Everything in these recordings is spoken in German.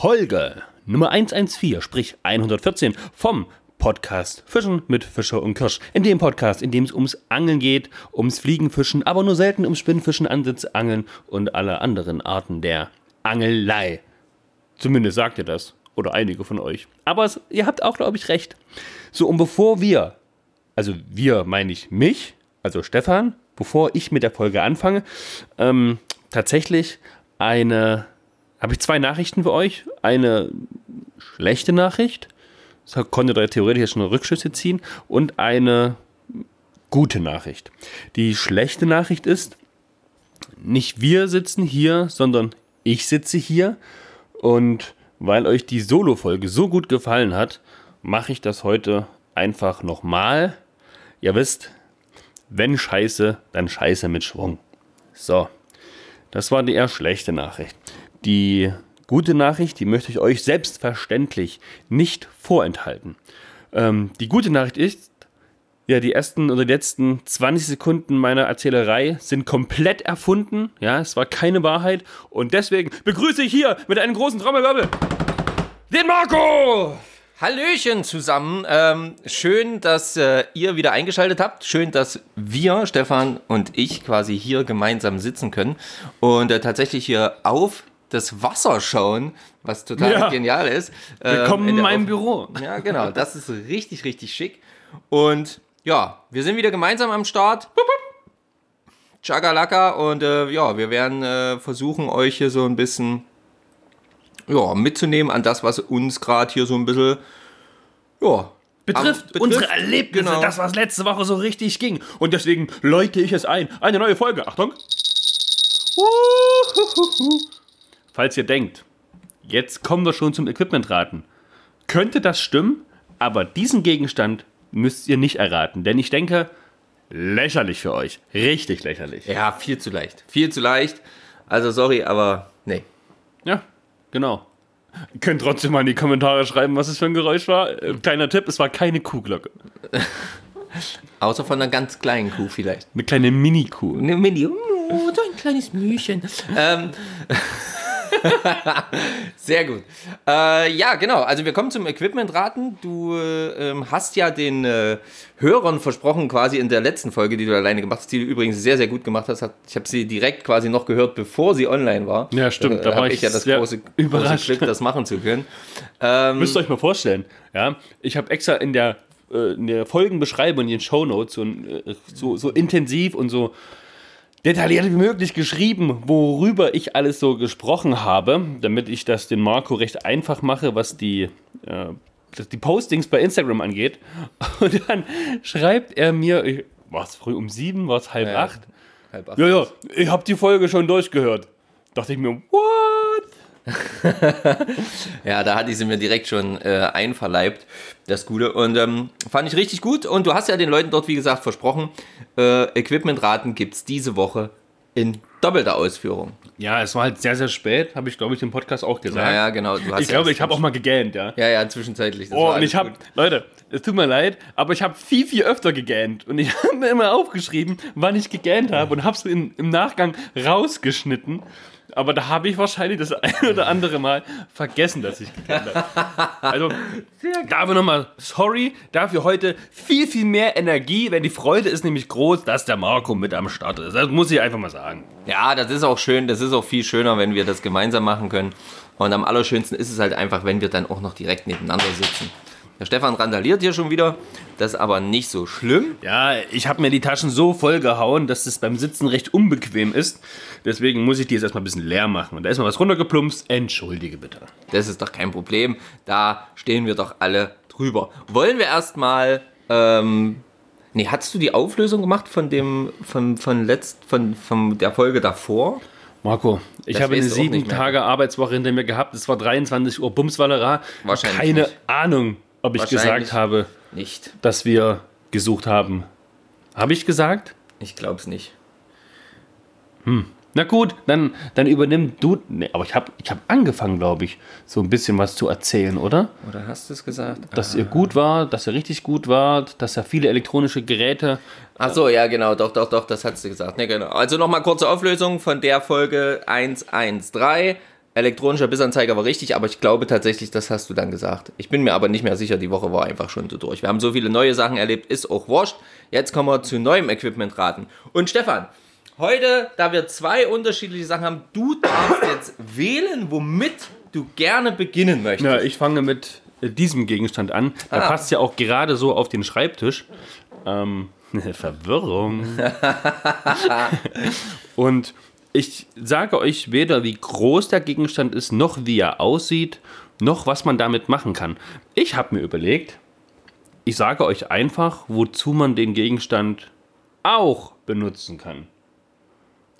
Folge Nummer 114, sprich 114 vom Podcast Fischen mit Fischer und Kirsch. In dem Podcast, in dem es ums Angeln geht, ums Fliegenfischen, aber nur selten ums Spinnfischen, Ansitzangeln und alle anderen Arten der Angelei. Zumindest sagt ihr das. Oder einige von euch. Aber es, ihr habt auch, glaube ich, recht. So, und bevor wir, also wir meine ich mich, also Stefan, bevor ich mit der Folge anfange, ähm, tatsächlich eine, habe ich zwei Nachrichten für euch. Eine schlechte Nachricht, das konnte da theoretisch schon Rückschlüsse ziehen, und eine gute Nachricht. Die schlechte Nachricht ist, nicht wir sitzen hier, sondern ich sitze hier und weil euch die Solo-Folge so gut gefallen hat, mache ich das heute einfach nochmal. Ihr wisst, wenn Scheiße, dann Scheiße mit Schwung. So, das war die eher schlechte Nachricht. Die gute Nachricht, die möchte ich euch selbstverständlich nicht vorenthalten. Ähm, die gute Nachricht ist, ja, die ersten oder die letzten 20 Sekunden meiner Erzählerei sind komplett erfunden. Ja, es war keine Wahrheit. Und deswegen begrüße ich hier mit einem großen Trommelwirbel den Marco! Hallöchen zusammen. Ähm, schön, dass äh, ihr wieder eingeschaltet habt. Schön, dass wir, Stefan und ich, quasi hier gemeinsam sitzen können und äh, tatsächlich hier auf das Wasser schauen, was total Ja. genial ist. Willkommen Ähm, in der meinem Auf- Büro. Ja, genau. Das ist richtig, richtig schick. Und ja, wir sind wieder gemeinsam am Start. Chagalaka und äh, ja, wir werden äh, versuchen, euch hier so ein bisschen ja, mitzunehmen an das, was uns gerade hier so ein bisschen ja, betrifft, betrifft, unsere Erlebnisse, genau. das, was letzte Woche so richtig ging. Und deswegen läute ich es ein. Eine neue Folge. Achtung. Uhuhuhu. Falls ihr denkt, jetzt kommen wir schon zum Equipmentraten. Könnte das stimmen, aber diesen Gegenstand müsst ihr nicht erraten. Denn ich denke, lächerlich für euch. Richtig lächerlich. Ja, viel zu leicht. Viel zu leicht. Also sorry, aber nee. Ja, genau. Ihr könnt trotzdem mal in die Kommentare schreiben, was es für ein Geräusch war. Äh, kleiner Tipp, es war keine Kuhglocke. Außer von einer ganz kleinen Kuh vielleicht. Eine kleine Mini-Kuh. Eine Mini. Oh, so ein kleines Mühchen. ähm. Sehr gut. Äh, ja, genau. Also wir kommen zum Equipment-Raten. Du äh, hast ja den äh, Hörern versprochen, quasi in der letzten Folge, die du alleine gemacht hast, die du übrigens sehr, sehr gut gemacht hast. Ich habe sie direkt quasi noch gehört, bevor sie online war. Ja, stimmt. Da, Da war habe ich ja das große, große überrascht. Glück, das machen zu können. Ähm, Müsst ihr euch mal vorstellen, ja, ich habe extra in der, äh, in der Folgenbeschreibung, in den Shownotes so, äh, so, so intensiv und so detailliert wie möglich geschrieben, worüber ich alles so gesprochen habe, damit ich das den Marco recht einfach mache, was die, äh, die Postings bei Instagram angeht. Und dann schreibt er mir, war es früh um sieben, war es halb Ja, acht? halb acht. Ja, ja, ich habe die Folge schon durchgehört. Dachte ich mir, what? Ja, da hatte ich sie mir direkt schon äh, einverleibt, das Gute. Und ähm, fand ich richtig gut. Und du hast ja den Leuten dort, wie gesagt, versprochen, äh, Equipmentraten gibt es diese Woche in doppelter Ausführung. Ja, es war halt sehr, sehr spät, habe ich, glaube ich, im Podcast auch gesagt. Ja, ja, genau. Ich glaube, ja ich habe auch mal gegähnt, ja. Ja, ja, zwischenzeitlich. Oh, und ich habe. Leute, es tut mir leid, aber ich habe viel, viel öfter gegähnt. Und ich habe mir immer aufgeschrieben, wann ich gegähnt habe und habe es im Nachgang rausgeschnitten. Aber da habe ich wahrscheinlich das ein oder andere Mal vergessen, dass ich gegähnt habe. Also, dafür nochmal sorry, dafür heute viel, viel mehr Energie, denn die Freude ist nämlich groß, dass der Marco mit am Start ist. Das muss ich einfach mal sagen. Ja, das ist auch schön. Das ist auch viel schöner, wenn wir das gemeinsam machen können. Und am allerschönsten ist es halt einfach, wenn wir dann auch noch direkt nebeneinander sitzen. Der Stefan randaliert hier schon wieder. Das ist aber nicht so schlimm. Ja, ich habe mir die Taschen so voll gehauen, dass es beim Sitzen recht unbequem ist. Deswegen muss ich die jetzt erstmal ein bisschen leer machen. Und da ist mal was runtergeplumpst. Entschuldige bitte. Das ist doch kein Problem. Da stehen wir doch alle drüber. Wollen wir erstmal. Ähm, nee, hattest du die Auflösung gemacht von dem. von, von, letzt, von, von der Folge davor? Marco, ich Das habe eine sieben. Tage Arbeitswoche hinter mir gehabt. Es war 23 Uhr Bumswallera. Wahrscheinlich Keine nicht. Ahnung, ob ich gesagt habe, Nicht. dass wir gesucht haben. Habe ich gesagt? Ich glaub's nicht. Na gut, dann, dann übernimm du. Nee, aber ich habe ich hab angefangen, glaube ich, so ein bisschen was zu erzählen, oder? Oder hast du es gesagt? Dass ihr gut war, dass ihr richtig gut wart, dass er viele elektronische Geräte. Ach so, ja, genau, doch, doch, doch, das hast du gesagt. Ne, genau. Also nochmal kurze Auflösung von der Folge 113. Elektronischer Bissanzeiger war richtig, aber ich glaube tatsächlich, das hast du dann gesagt. Ich bin mir aber nicht mehr sicher, die Woche war einfach schon so durch. Wir haben so viele neue Sachen erlebt, ist auch wurscht. Jetzt kommen wir zu neuem Equipment raten. Und Stefan, heute, da wir zwei unterschiedliche Sachen haben, du darfst jetzt wählen, womit du gerne beginnen möchtest. Ja, ich fange mit äh, diesem Gegenstand an. Der Ah. passt ja auch gerade so auf den Schreibtisch. Ähm, Verwirrung. Und ich sage euch weder, wie groß der Gegenstand ist, noch wie er aussieht, noch was man damit machen kann. Ich habe mir überlegt, ich sage euch einfach, wozu man den Gegenstand auch benutzen kann.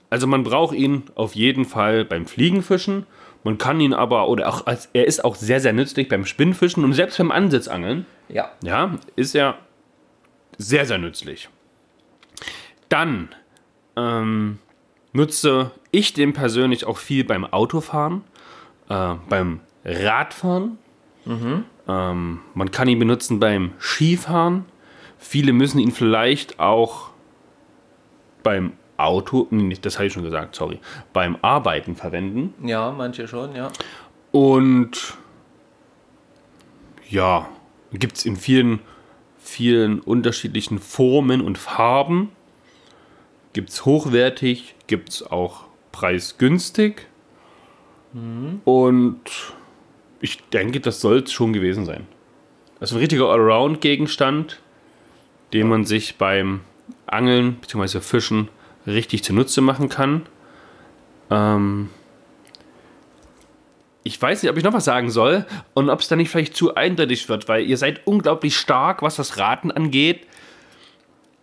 Also man braucht ihn auf jeden Fall beim Fliegenfischen. Man kann ihn aber, oder auch als, er ist auch sehr, sehr nützlich beim Spinnfischen und selbst beim Ansitzangeln. Ja. Ja, ist er sehr, sehr nützlich. Dann ähm, nutze ich den persönlich auch viel beim Autofahren, äh, beim Radfahren. Ähm, man kann ihn benutzen beim Skifahren. Viele müssen ihn vielleicht auch beim Auto, nee, nicht, das habe ich schon gesagt, sorry, beim Arbeiten verwenden. Ja, manche schon, ja. Und ja, gibt es in vielen, vielen unterschiedlichen Formen und Farben. Gibt es hochwertig, gibt es auch preisgünstig. Und ich denke, das soll es schon gewesen sein. Das ist ein richtiger Allround-Gegenstand, den man sich beim Angeln bzw. Fischen richtig zunutze machen kann. Ähm, ich weiß nicht, ob ich noch was sagen soll und ob es dann nicht vielleicht zu eindeutig wird, weil ihr seid unglaublich stark, was das Raten angeht.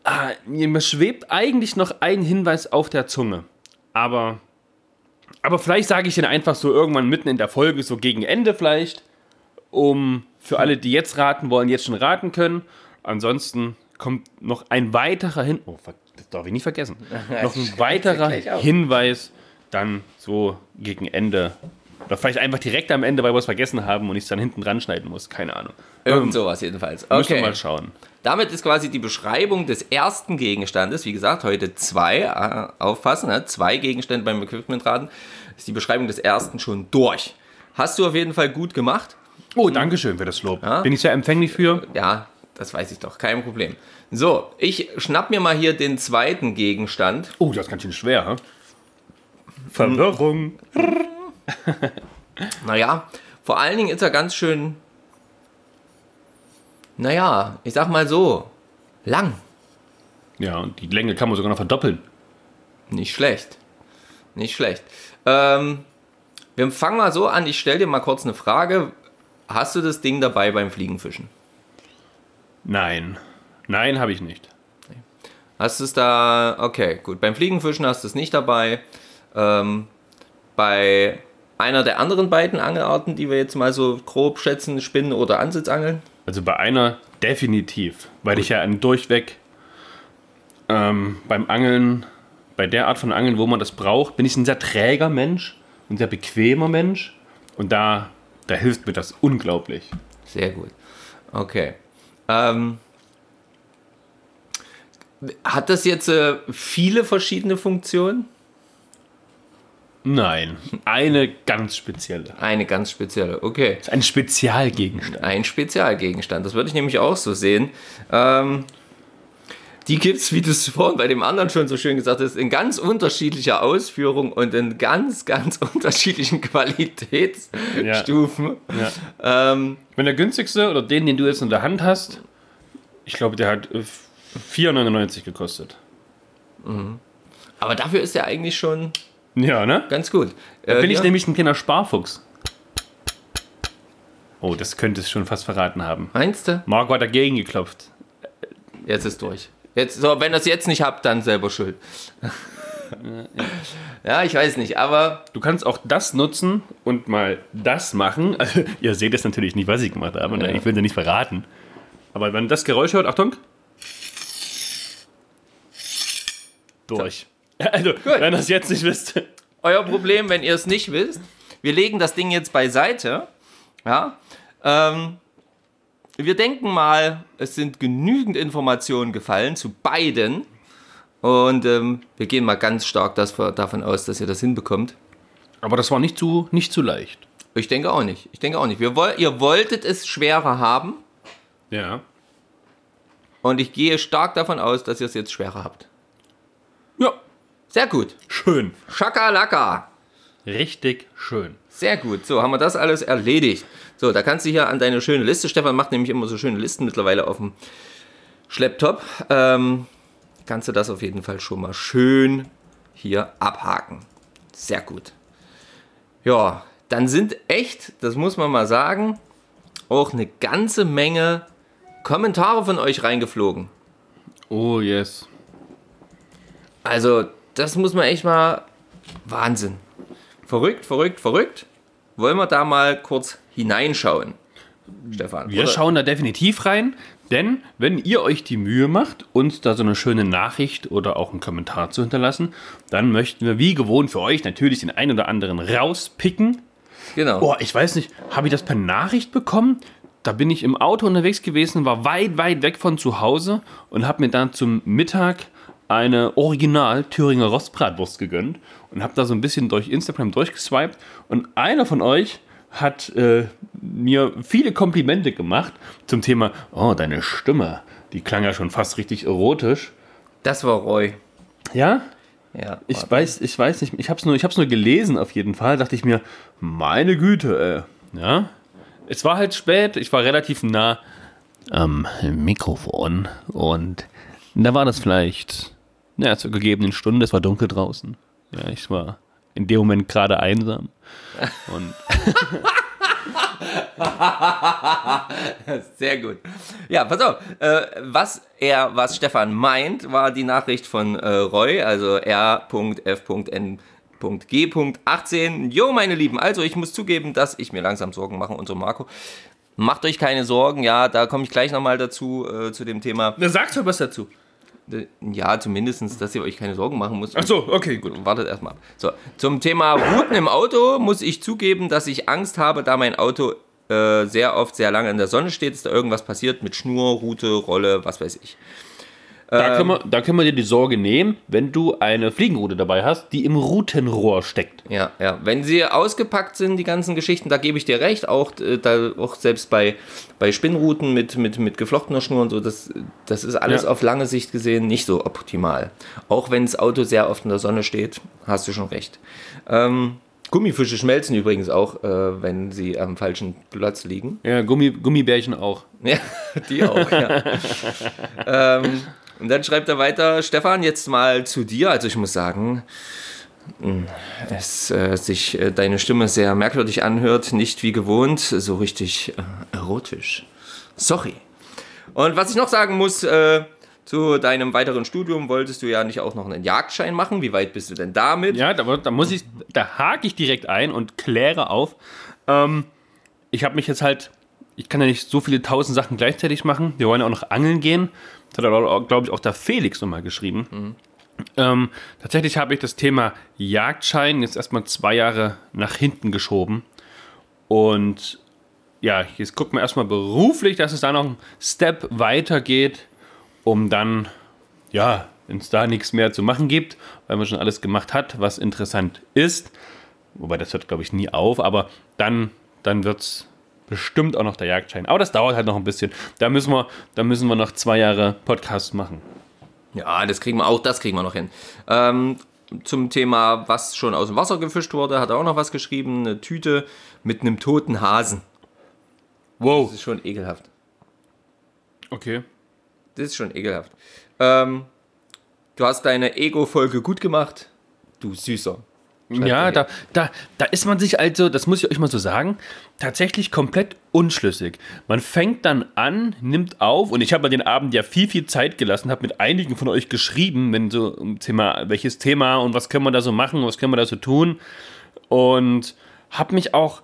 Ah, mir schwebt eigentlich noch ein Hinweis auf der Zunge. Aber, aber vielleicht sage ich den einfach so irgendwann mitten in der Folge, so gegen Ende vielleicht, um für alle, die jetzt raten wollen, jetzt schon raten können. Ansonsten kommt noch ein weiterer Hin oh, das darf ich nicht vergessen. noch ein weiterer. Hinweis dann so gegen Ende. Oder vielleicht einfach direkt am Ende, weil wir es vergessen haben und ich es dann hinten dran schneiden muss. Keine Ahnung. Irgend sowas jedenfalls. Müssen wir Okay. mal schauen. Damit ist quasi die Beschreibung des ersten Gegenstandes, wie gesagt, heute zwei, äh, aufpassen, ne? zwei Gegenstände beim Equipmentraten, ist die Beschreibung des ersten schon durch. Hast du auf jeden Fall gut gemacht. Oh, danke schön für das Lob. Ja. Bin ich sehr empfänglich für. Ja, das weiß ich doch, kein Problem. So, ich schnapp mir mal hier den zweiten Gegenstand. Oh, das ist ganz schön schwer, hä? Verwirrung. Naja, vor allen Dingen ist er ganz schön, naja, ich sag mal so, lang. Ja, und die Länge kann man sogar noch verdoppeln. Nicht schlecht. Nicht schlecht. Ähm, wir fangen mal so an, ich stelle dir mal kurz eine Frage. Hast du das Ding dabei beim Fliegenfischen? Nein. Nein, habe ich nicht. Hast du es da, okay, gut. Beim Fliegenfischen hast du es nicht dabei. Ähm, bei einer der anderen beiden Angelarten, die wir jetzt mal so grob schätzen, Spinnen oder Ansitzangeln? Also bei einer definitiv, weil ich ja durchweg ähm, beim Angeln, bei der Art von Angeln, wo man das braucht, bin ich ein sehr träger Mensch, ein sehr bequemer Mensch und da, da hilft mir das unglaublich. Sehr gut. Okay. Ähm, hat das jetzt äh, viele verschiedene Funktionen? Nein, eine ganz spezielle. Eine ganz spezielle, okay. Ein Spezialgegenstand. Ein Spezialgegenstand, das würde ich nämlich auch so sehen. Ähm, die gibt es, wie du es vorhin bei dem anderen schon so schön gesagt hast, in ganz unterschiedlicher Ausführung und in ganz, ganz unterschiedlichen Qualitätsstufen. Ja. Ähm, Ich meine, der günstigste oder den, den du jetzt in der Hand hast, ich glaube, der hat äh, 4,99 gekostet. aber dafür ist er eigentlich schon Ja, ne? ganz gut. Da Äh, bin ich ja. nämlich ein kleiner Sparfuchs. Oh, das könnte es schon fast verraten haben. Meinst du? Marco hat dagegen geklopft. Jetzt ist durch. Jetzt, so, wenn ihr es jetzt nicht habt, dann selber schuld. ja, ich weiß nicht, aber Du kannst auch das nutzen und mal das machen. Also, ihr seht jetzt natürlich nicht, was ich gemacht habe. und Ja. Ich will dir nicht verraten. Aber wenn das Geräusch hört, Achtung. Durch. Also, wenn ihr es jetzt nicht wisst. euer Problem, wenn ihr es nicht wisst. Wir legen das Ding jetzt beiseite. Ja. Ähm, wir denken mal, es sind genügend Informationen gefallen zu beiden. Und ähm, wir gehen mal ganz stark das, davon aus, dass ihr das hinbekommt. Aber das war nicht zu, nicht zu leicht. Ich denke auch nicht. Ich denke auch nicht. Wir ihr wolltet es schwerer haben Ja. und ich gehe stark davon aus, dass ihr es jetzt schwerer habt. Sehr gut. Schön. Schakalaka. Richtig schön. Sehr gut. So, haben wir das alles erledigt. So, da kannst du hier an deine schöne Liste, Stefan macht nämlich immer so schöne Listen mittlerweile auf dem Schlepptop. Ähm, kannst du das auf jeden Fall schon mal schön hier abhaken. Sehr gut. Ja, dann sind echt, das muss man mal sagen, auch eine ganze Menge Kommentare von euch reingeflogen. Oh, yes. Also, das muss man echt mal. Wahnsinn. Verrückt, verrückt, verrückt. Wollen wir da mal kurz hineinschauen, Stefan? Wir Oder- schauen da definitiv rein, denn wenn ihr euch die Mühe macht, uns da so eine schöne Nachricht oder auch einen Kommentar zu hinterlassen, dann möchten wir wie gewohnt für euch natürlich den einen oder anderen rauspicken. Genau. Boah, ich weiß nicht, habe ich das per Nachricht bekommen? Da bin ich im Auto unterwegs gewesen, war weit, weit weg von zu Hause und habe mir dann zum Mittag eine Original Thüringer Rostbratwurst gegönnt und habe da so ein bisschen durch Instagram durchgeswiped und einer von euch hat äh, mir viele Komplimente gemacht zum Thema, oh, deine Stimme, die klang ja schon fast richtig erotisch. Das war Roy. Ja, Ja. ich warte. weiß, ich weiß nicht, ich habe es nur, ich hab's nur gelesen auf jeden Fall, dachte ich mir, meine Güte, ey. ja. Es war halt spät, ich war relativ nah am Mikrofon und da war das vielleicht, ja, zur gegebenen Stunde, es war dunkel draußen. Ja, ich war in dem Moment gerade einsam. Und Sehr gut. Ja, pass auf. Äh, was er, was Stefan meint, war die Nachricht von äh, Roy, also R.F.N.G.18. Jo, meine Lieben, also ich muss zugeben, dass ich mir langsam Sorgen mache, unser Marco. Macht euch keine Sorgen, ja, da komme ich gleich nochmal dazu, äh, zu dem Thema. da sagst du was dazu. Äh, Ja, zumindest, dass ihr euch keine Sorgen machen müsst. Ach so, okay, gut. Wartet erstmal ab. So, zum Thema Routen im Auto muss ich zugeben, dass ich Angst habe, da mein Auto äh, sehr oft sehr lange in der Sonne steht, dass da irgendwas passiert mit Schnur, Route, Rolle, was weiß ich. Da, können wir, da können wir dir die Sorge nehmen, wenn du eine Fliegenrute dabei hast, die im Routenrohr steckt. Ja, ja. Wenn sie ausgepackt sind, die ganzen Geschichten, da gebe ich dir recht. Auch, äh, da, auch selbst bei, bei Spinnruten mit, mit, mit geflochtener Schnur und so, das, das ist alles Ja. auf lange Sicht gesehen nicht so optimal. Auch wenn das Auto sehr oft in der Sonne steht, hast du schon recht. Ähm, Gummifische schmelzen übrigens auch, äh, wenn sie am falschen Platz liegen. Ja, Gummi, Gummibärchen auch. Ja, die auch, ja. ähm, und dann schreibt er weiter, Stefan, jetzt mal zu dir. Also ich muss sagen, mh, es äh, sich äh, deine Stimme sehr merkwürdig anhört, nicht wie gewohnt, so richtig äh, erotisch. Sorry. Und was ich noch sagen muss, äh, zu deinem weiteren Studium wolltest du ja nicht auch noch einen Jagdschein machen. Wie weit bist du denn damit? Ja, da, da muss ich, da hake ich direkt ein und kläre auf. Ähm, ich habe mich jetzt halt, ich kann ja nicht so viele tausend Sachen gleichzeitig machen. Wir wollen ja auch noch angeln gehen. Das hat, glaube ich, auch der Felix nochmal geschrieben. Ähm, tatsächlich habe ich das Thema Jagdschein jetzt erstmal zwei Jahre nach hinten geschoben. Und ja, jetzt gucken wir erstmal beruflich, dass es da noch einen Step weitergeht, um dann, ja, wenn es da nichts mehr zu machen gibt, weil man schon alles gemacht hat, was interessant ist. Wobei das hört, glaube ich, nie auf, aber dann, dann wird es bestimmt auch noch der Jagdschein. Aber das dauert halt noch ein bisschen. Da müssen wir, da müssen wir noch zwei Jahre Podcast machen. Ja, das kriegen wir auch, das kriegen wir noch hin. Ähm, zum Thema, was schon aus dem Wasser gefischt wurde, hat er auch noch was geschrieben. Eine Tüte mit einem toten Hasen. Wow. Das ist schon ekelhaft. Okay. Das ist schon ekelhaft. Ähm, du hast deine Ego-Folge gut gemacht. Du Süßer. Ja, da, da, da ist man sich also, das muss ich euch mal so sagen, tatsächlich komplett unschlüssig. Man fängt dann an, nimmt auf und ich habe mir den Abend ja viel, viel Zeit gelassen, habe mit einigen von euch geschrieben, wenn so um Thema, welches Thema und was können wir da so machen, was können wir da so tun und habe mich auch,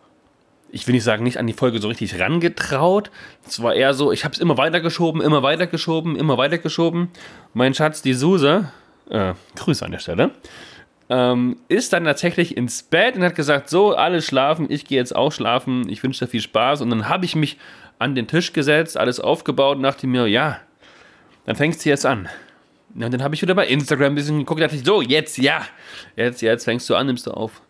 ich will nicht sagen, nicht an die Folge so richtig rangetraut. Es war eher so, ich habe es immer weitergeschoben, immer weitergeschoben, immer weitergeschoben. Mein Schatz, die Suse, äh, Grüße an der Stelle, ähm, ist dann tatsächlich ins Bett und hat gesagt, so, alle schlafen, ich gehe jetzt auch schlafen, ich wünsche dir viel Spaß. Und dann habe ich mich an den Tisch gesetzt, alles aufgebaut und dachte mir, ja, dann fängst du jetzt an. Und dann habe ich wieder bei Instagram ein bisschen geguckt, dachte ich, so, jetzt, ja, jetzt, jetzt fängst du an, nimmst du auf.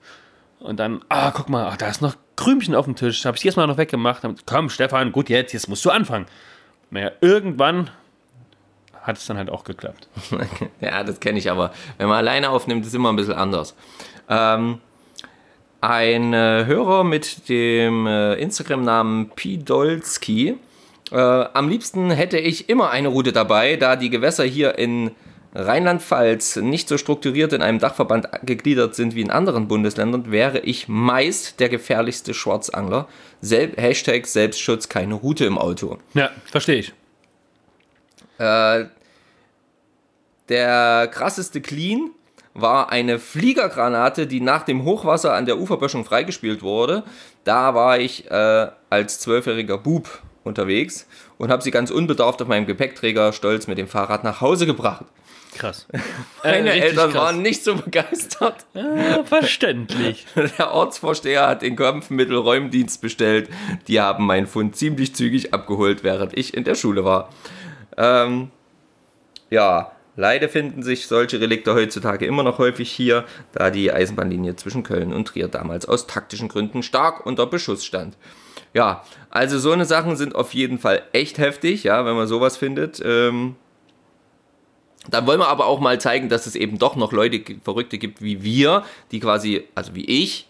Und dann, ah, guck mal, ach, da ist noch Krümchen auf dem Tisch. Habe ich erstmal noch weggemacht. Dann, Komm, Stefan, gut, jetzt, jetzt musst du anfangen. Naja, irgendwann hat es dann halt auch geklappt. ja, das kenne ich aber. Wenn man alleine aufnimmt, ist es immer ein bisschen anders. Ähm, ein äh, Hörer mit dem äh, Instagram-Namen Pidolski. Äh, am liebsten hätte ich immer eine Route dabei, da die Gewässer hier in Rheinland-Pfalz nicht so strukturiert in einem Dachverband gegliedert sind wie in anderen Bundesländern, wäre ich meist der gefährlichste Schwarzangler. Sel Hashtag Selbstschutz, keine Route im Auto. Ja, verstehe ich. Äh, der krasseste Clean war eine Fliegergranate, die nach dem Hochwasser an der Uferböschung freigespielt wurde. Da war ich äh, als zwölfjähriger Bub unterwegs und habe sie ganz unbedarft auf meinem Gepäckträger stolz mit dem Fahrrad nach Hause gebracht. Krass. Meine Äh, Eltern krass. waren nicht so begeistert. Ja, verständlich. Der Ortsvorsteher hat den Kampfmittelräumdienst bestellt. Die haben meinen Fund ziemlich zügig abgeholt, während ich in der Schule war. Ähm, ja, leider finden sich solche Relikte heutzutage immer noch häufig hier, da die Eisenbahnlinie zwischen Köln und Trier damals aus taktischen Gründen stark unter Beschuss stand. Ja, also so eine Sachen sind auf jeden Fall echt heftig, ja, wenn man sowas findet. Ähm, dann wollen wir aber auch mal zeigen, dass es eben doch noch Leute, Verrückte gibt wie wir, die quasi, also wie ich,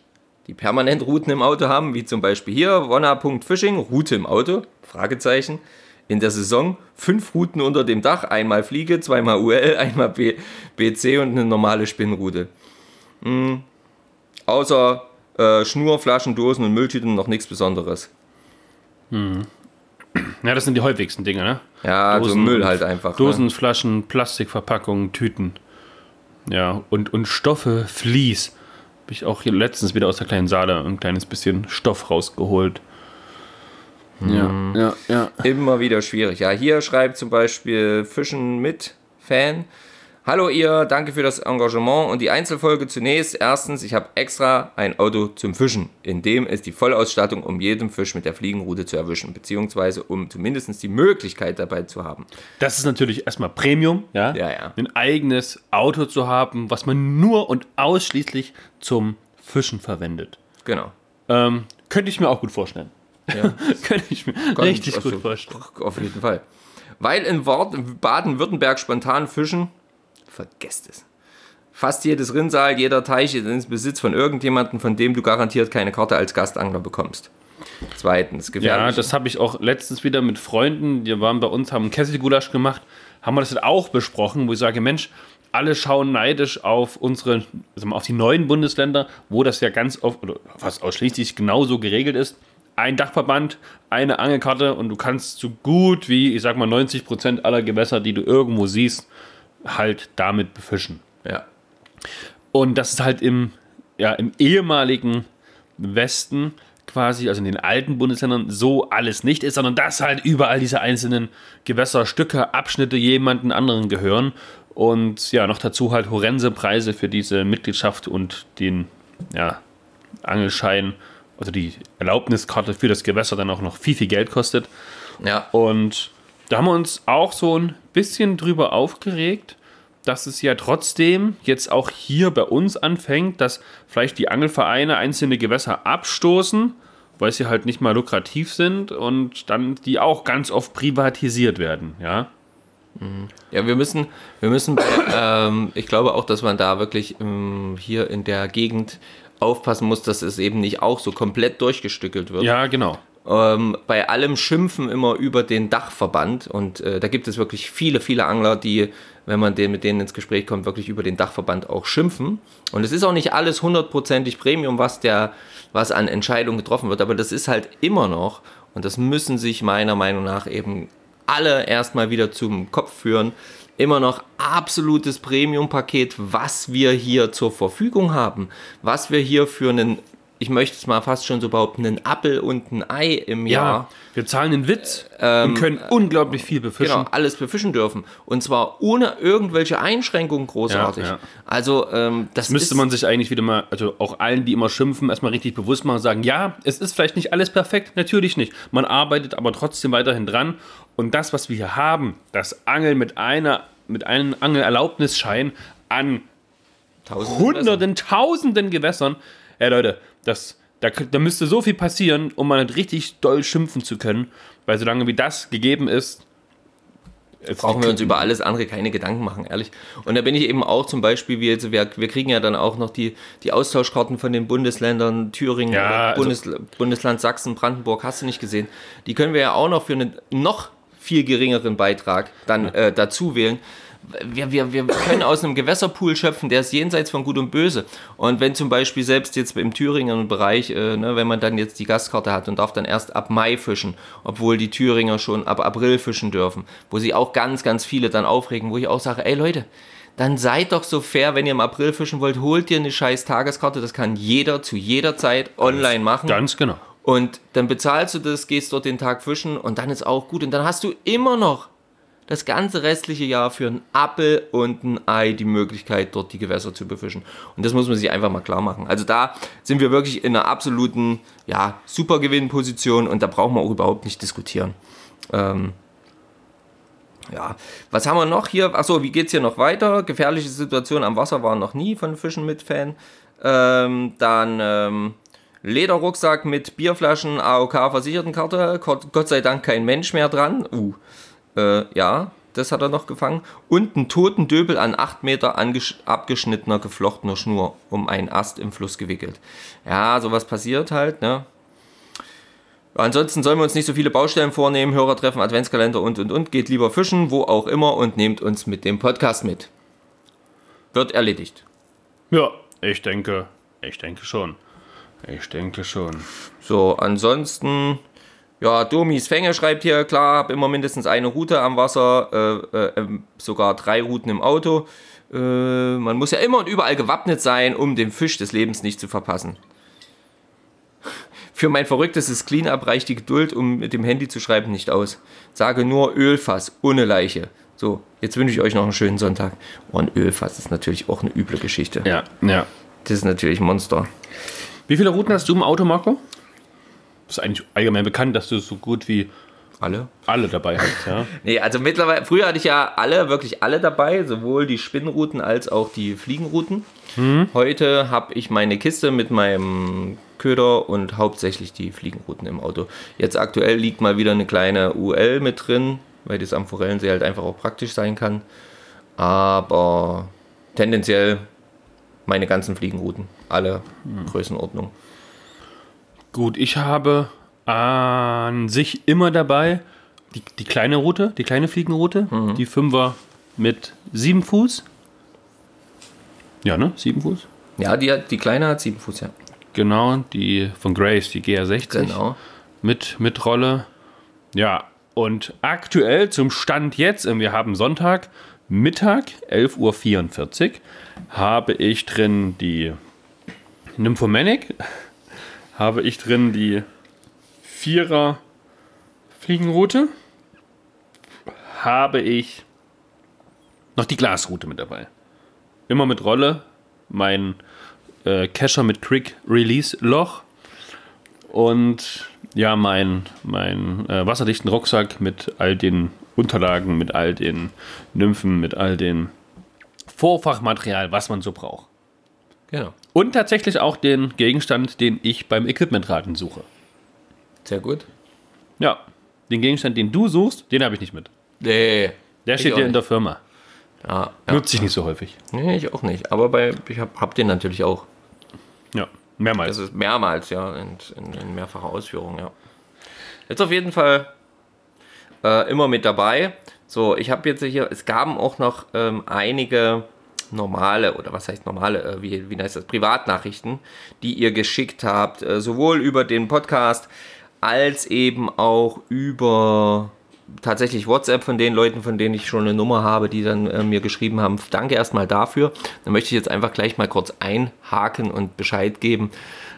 die permanent Routen im Auto haben, wie zum Beispiel hier, Wonna.fishing, Route im Auto, Fragezeichen. In der Saison fünf Routen unter dem Dach, einmal Fliege, zweimal UL, einmal B, BC und eine normale Spinnroute. Hm, außer äh, Schnur, Flaschen, Dosen und Mülltüten noch nichts Besonderes. Ja, das sind die häufigsten Dinge, ne? Ja, Dosen- Müll halt einfach. Dosen, Flaschen, Plastikverpackungen, Tüten. Ja, und, und Stoffe, Vlies. Habe ich auch hier letztens wieder aus der kleinen Saale ein kleines bisschen Stoff rausgeholt. Ja, ja, ja. Immer wieder schwierig. Ja, hier schreibt zum Beispiel Fischen mit Fan. Hallo ihr, danke für das Engagement und die Einzelfolge zunächst. Erstens, ich habe extra ein Auto zum Fischen, in dem ist die Vollausstattung, um jeden Fisch mit der Fliegenrute zu erwischen, beziehungsweise um zumindest die Möglichkeit dabei zu haben. Das ist natürlich erstmal Premium, ja? Ja, ja. Ein eigenes Auto zu haben, was man nur und ausschließlich zum Fischen verwendet. Genau. Ähm, könnte ich mir auch gut vorstellen. Ja. könnte ich mir Kann- richtig also, gut vorstellen. Auf jeden Fall. Weil in Wort- Baden-Württemberg spontan fischen, vergesst es. Fast jedes Rinnsal, jeder Teich ist ins Besitz von irgendjemandem, von dem du garantiert keine Karte als Gastangler bekommst. Zweitens, Ja, gefährlich. das habe ich auch letztens wieder mit Freunden, die waren bei uns, haben Kesselgulasch gemacht, haben wir das halt auch besprochen, wo ich sage, Mensch, alle schauen neidisch auf unsere, also auf die neuen Bundesländer, wo das ja ganz oft, oder fast ausschließlich genauso geregelt ist. Ein Dachverband, eine Angelkarte und du kannst so gut wie, ich sag mal, 90 Prozent aller Gewässer, die du irgendwo siehst, halt damit befischen. ja. Und das ist halt im, ja, im ehemaligen Westen quasi, also in den alten Bundesländern, so alles nicht ist, sondern dass halt überall diese einzelnen Gewässerstücke, Abschnitte jemanden anderen gehören. Und ja, noch dazu halt horrende Preise für diese Mitgliedschaft und den ja, Angelschein, also die Erlaubniskarte für das Gewässer dann auch noch viel, viel Geld kostet. ja. Und da haben wir uns auch so ein bisschen drüber aufgeregt, dass es ja trotzdem jetzt auch hier bei uns anfängt, dass vielleicht die Angelvereine einzelne Gewässer abstoßen, weil sie halt nicht mal lukrativ sind und dann die auch ganz oft privatisiert werden, ja. Ja, wir müssen, wir müssen, ähm, ich glaube auch, dass man da wirklich ähm, hier in der Gegend aufpassen muss, dass es eben nicht auch so komplett durchgestückelt wird. Ja, genau. ähm, bei allem Schimpfen immer über den Dachverband. Und äh, da gibt es wirklich viele, viele Angler, die, wenn man den, mit denen ins Gespräch kommt, wirklich über den Dachverband auch schimpfen. Und es ist auch nicht alles hundertprozentig Premium, was, der, was an Entscheidungen getroffen wird, aber das ist halt immer noch, und das müssen sich meiner Meinung nach eben alle erstmal wieder zum Kopf führen, immer noch absolutes Premium-Paket, was wir hier zur Verfügung haben, was wir hier für einen, ich möchte es mal fast schon so behaupten, einen Appel und ein Ei im Ja, Jahr wir zahlen den Witz und können unglaublich viel befischen. genau, alles befischen dürfen. Und zwar ohne irgendwelche Einschränkungen großartig. Ja, ja. Also ähm, das, müsste ist, man sich eigentlich wieder mal, also auch allen, die immer schimpfen, erstmal richtig bewusst machen und sagen, ja, es ist vielleicht nicht alles perfekt, natürlich nicht. Man arbeitet aber trotzdem weiterhin dran. Und das, was wir hier haben, das Angeln mit einer, mit einem Angelerlaubnisschein an tausend hunderten, tausenden Gewässern, ey Leute, das, da, da müsste so viel passieren, um mal richtig doll schimpfen zu können, weil solange wie das gegeben ist, Jetzt brauchen wir uns über alles andere keine Gedanken machen, ehrlich. Und da bin ich eben auch zum Beispiel, wie jetzt, wir, wir kriegen ja dann auch noch die, die Austauschkarten von den Bundesländern Thüringen, Ja, also- Bundes, Bundesland Sachsen, Brandenburg, hast du nicht gesehen. Die können wir ja auch noch für einen noch viel geringeren Beitrag dann äh, dazu wählen. Wir, wir, wir können aus einem Gewässerpool schöpfen, der ist jenseits von Gut und Böse. Und wenn zum Beispiel selbst jetzt im Thüringer Bereich, äh, ne, wenn man dann jetzt die Gastkarte hat und darf dann erst ab Mai fischen, obwohl die Thüringer schon ab April fischen dürfen, wo sich auch ganz, ganz viele dann aufregen, wo ich auch sage, ey Leute, dann seid doch so fair, wenn ihr im April fischen wollt, holt ihr eine scheiß Tageskarte, das kann jeder zu jeder Zeit online machen. ganz genau. Und dann bezahlst du das, gehst dort den Tag fischen und dann ist auch gut. Und dann hast du immer noch das ganze restliche Jahr für einen Appel und ein Ei die Möglichkeit, dort die Gewässer zu befischen. Und das muss man sich einfach mal klar machen. Also da sind wir wirklich in einer absoluten, ja, super Gewinnposition und da brauchen wir auch überhaupt nicht diskutieren. Ähm, ja, was haben wir noch hier? Achso, wie geht's hier noch weiter? Gefährliche Situation am Wasser waren noch nie von Fischen mit Fan. Ähm, dann ähm, Lederrucksack mit Bierflaschen, AOK-Versichertenkarte. Gott, Gott sei Dank kein Mensch mehr dran. Uh, äh, ja, das hat er noch gefangen. Und einen toten Döbel an 8 Meter abgeschnittener, geflochtener Schnur um einen Ast im Fluss gewickelt. Ja, sowas passiert halt, ne? Ansonsten sollen wir uns nicht so viele Baustellen vornehmen, Hörertreffen, Adventskalender und und und. Geht lieber fischen, wo auch immer und nehmt uns mit dem Podcast mit. Wird erledigt. Ja, ich denke, ich denke schon. Ich denke schon. So, ansonsten, ja, Domis Fänge schreibt hier, klar, habe immer mindestens eine Route am Wasser, äh, äh, ähm, sogar drei Routen im Auto. Äh, man muss ja immer und überall gewappnet sein, um den Fisch des Lebens nicht zu verpassen. Für mein verrücktes Clean-Up reicht die Geduld, um mit dem Handy zu schreiben, nicht aus. Sage nur Ölfass, ohne Leiche. So, jetzt wünsche ich euch noch einen schönen Sonntag. Oh, ein Ölfass ist natürlich auch eine üble Geschichte. Ja, ja. Das ist natürlich ein Monster. Wie viele Routen hast du im Auto, Marco? Ist eigentlich allgemein bekannt, dass du so gut wie Alle? alle dabei hast, ja? Nee, also mittlerweile, früher hatte ich ja alle, wirklich alle dabei, sowohl die Spinnrouten als auch die Fliegenrouten. Heute habe ich meine Kiste mit meinem Köder und hauptsächlich die Fliegenrouten im Auto. Jetzt aktuell liegt mal wieder eine kleine UL mit drin, weil das am Forellensee halt einfach auch praktisch sein kann. Aber tendenziell meine ganzen Fliegenrouten, alle Größenordnung. Gut, ich habe an sich immer dabei die, die kleine Route, die kleine Fliegenroute, die Fünfer mit sieben Fuß. Ja, ne? Sieben Fuß. Ja, die, die kleine hat 7 Fuß, ja. Genau, die von Grace, die GR60. Genau. Mit, mit Rolle. Ja, und aktuell zum Stand jetzt, wir haben Sonntag, Mittag, 11.44 Uhr, habe ich drin die Nymphomanic, habe ich drin die Vierer Fliegenroute, habe ich noch die Glasroute mit dabei. Immer mit Rolle, mein äh, Kescher mit Quick Release Loch und ja, mein, mein äh, wasserdichten Rucksack mit all den Unterlagen, mit all den Nymphen, mit all den Vorfachmaterial, was man so braucht. Genau. Und tatsächlich auch den Gegenstand, den ich beim Equipmentraten suche. Sehr gut. Ja, den Gegenstand, den du suchst, den habe ich nicht mit. Nee. Der steht dir in der Firma. Ja, ja. Nutze ich nicht so häufig. Nee, ich auch nicht. Aber bei, ich hab, hab den natürlich auch. Ja, mehrmals. Das ist mehrmals, ja, in, in, in mehrfacher Ausführung, ja. Jetzt auf jeden Fall äh, immer mit dabei. So, ich habe jetzt hier, es gaben auch noch ähm, einige normale, oder was heißt normale, äh, wie, wie heißt das, Privatnachrichten, die ihr geschickt habt, äh, sowohl über den Podcast als eben auch über tatsächlich WhatsApp von den Leuten, von denen ich schon eine Nummer habe, die dann äh, mir geschrieben haben. Danke erstmal dafür. Dann möchte ich jetzt einfach gleich mal kurz einhaken und Bescheid geben.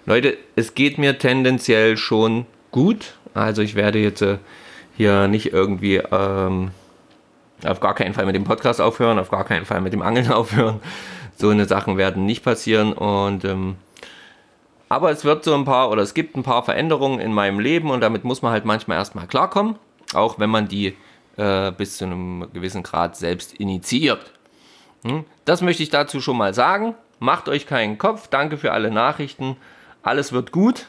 Leute, es geht mir tendenziell schon gut. Also ich werde jetzt äh, hier nicht irgendwie ähm, auf gar keinen Fall mit dem Podcast aufhören, auf gar keinen Fall mit dem Angeln aufhören. So eine Sachen werden nicht passieren und ähm, aber es wird so ein paar oder es gibt ein paar Veränderungen in meinem Leben und damit muss man halt manchmal erstmal klarkommen, auch wenn man die äh, bis zu einem gewissen Grad selbst initiiert. Hm? Das möchte ich dazu schon mal sagen. Macht euch keinen Kopf. Danke für alle Nachrichten. alles wird gut.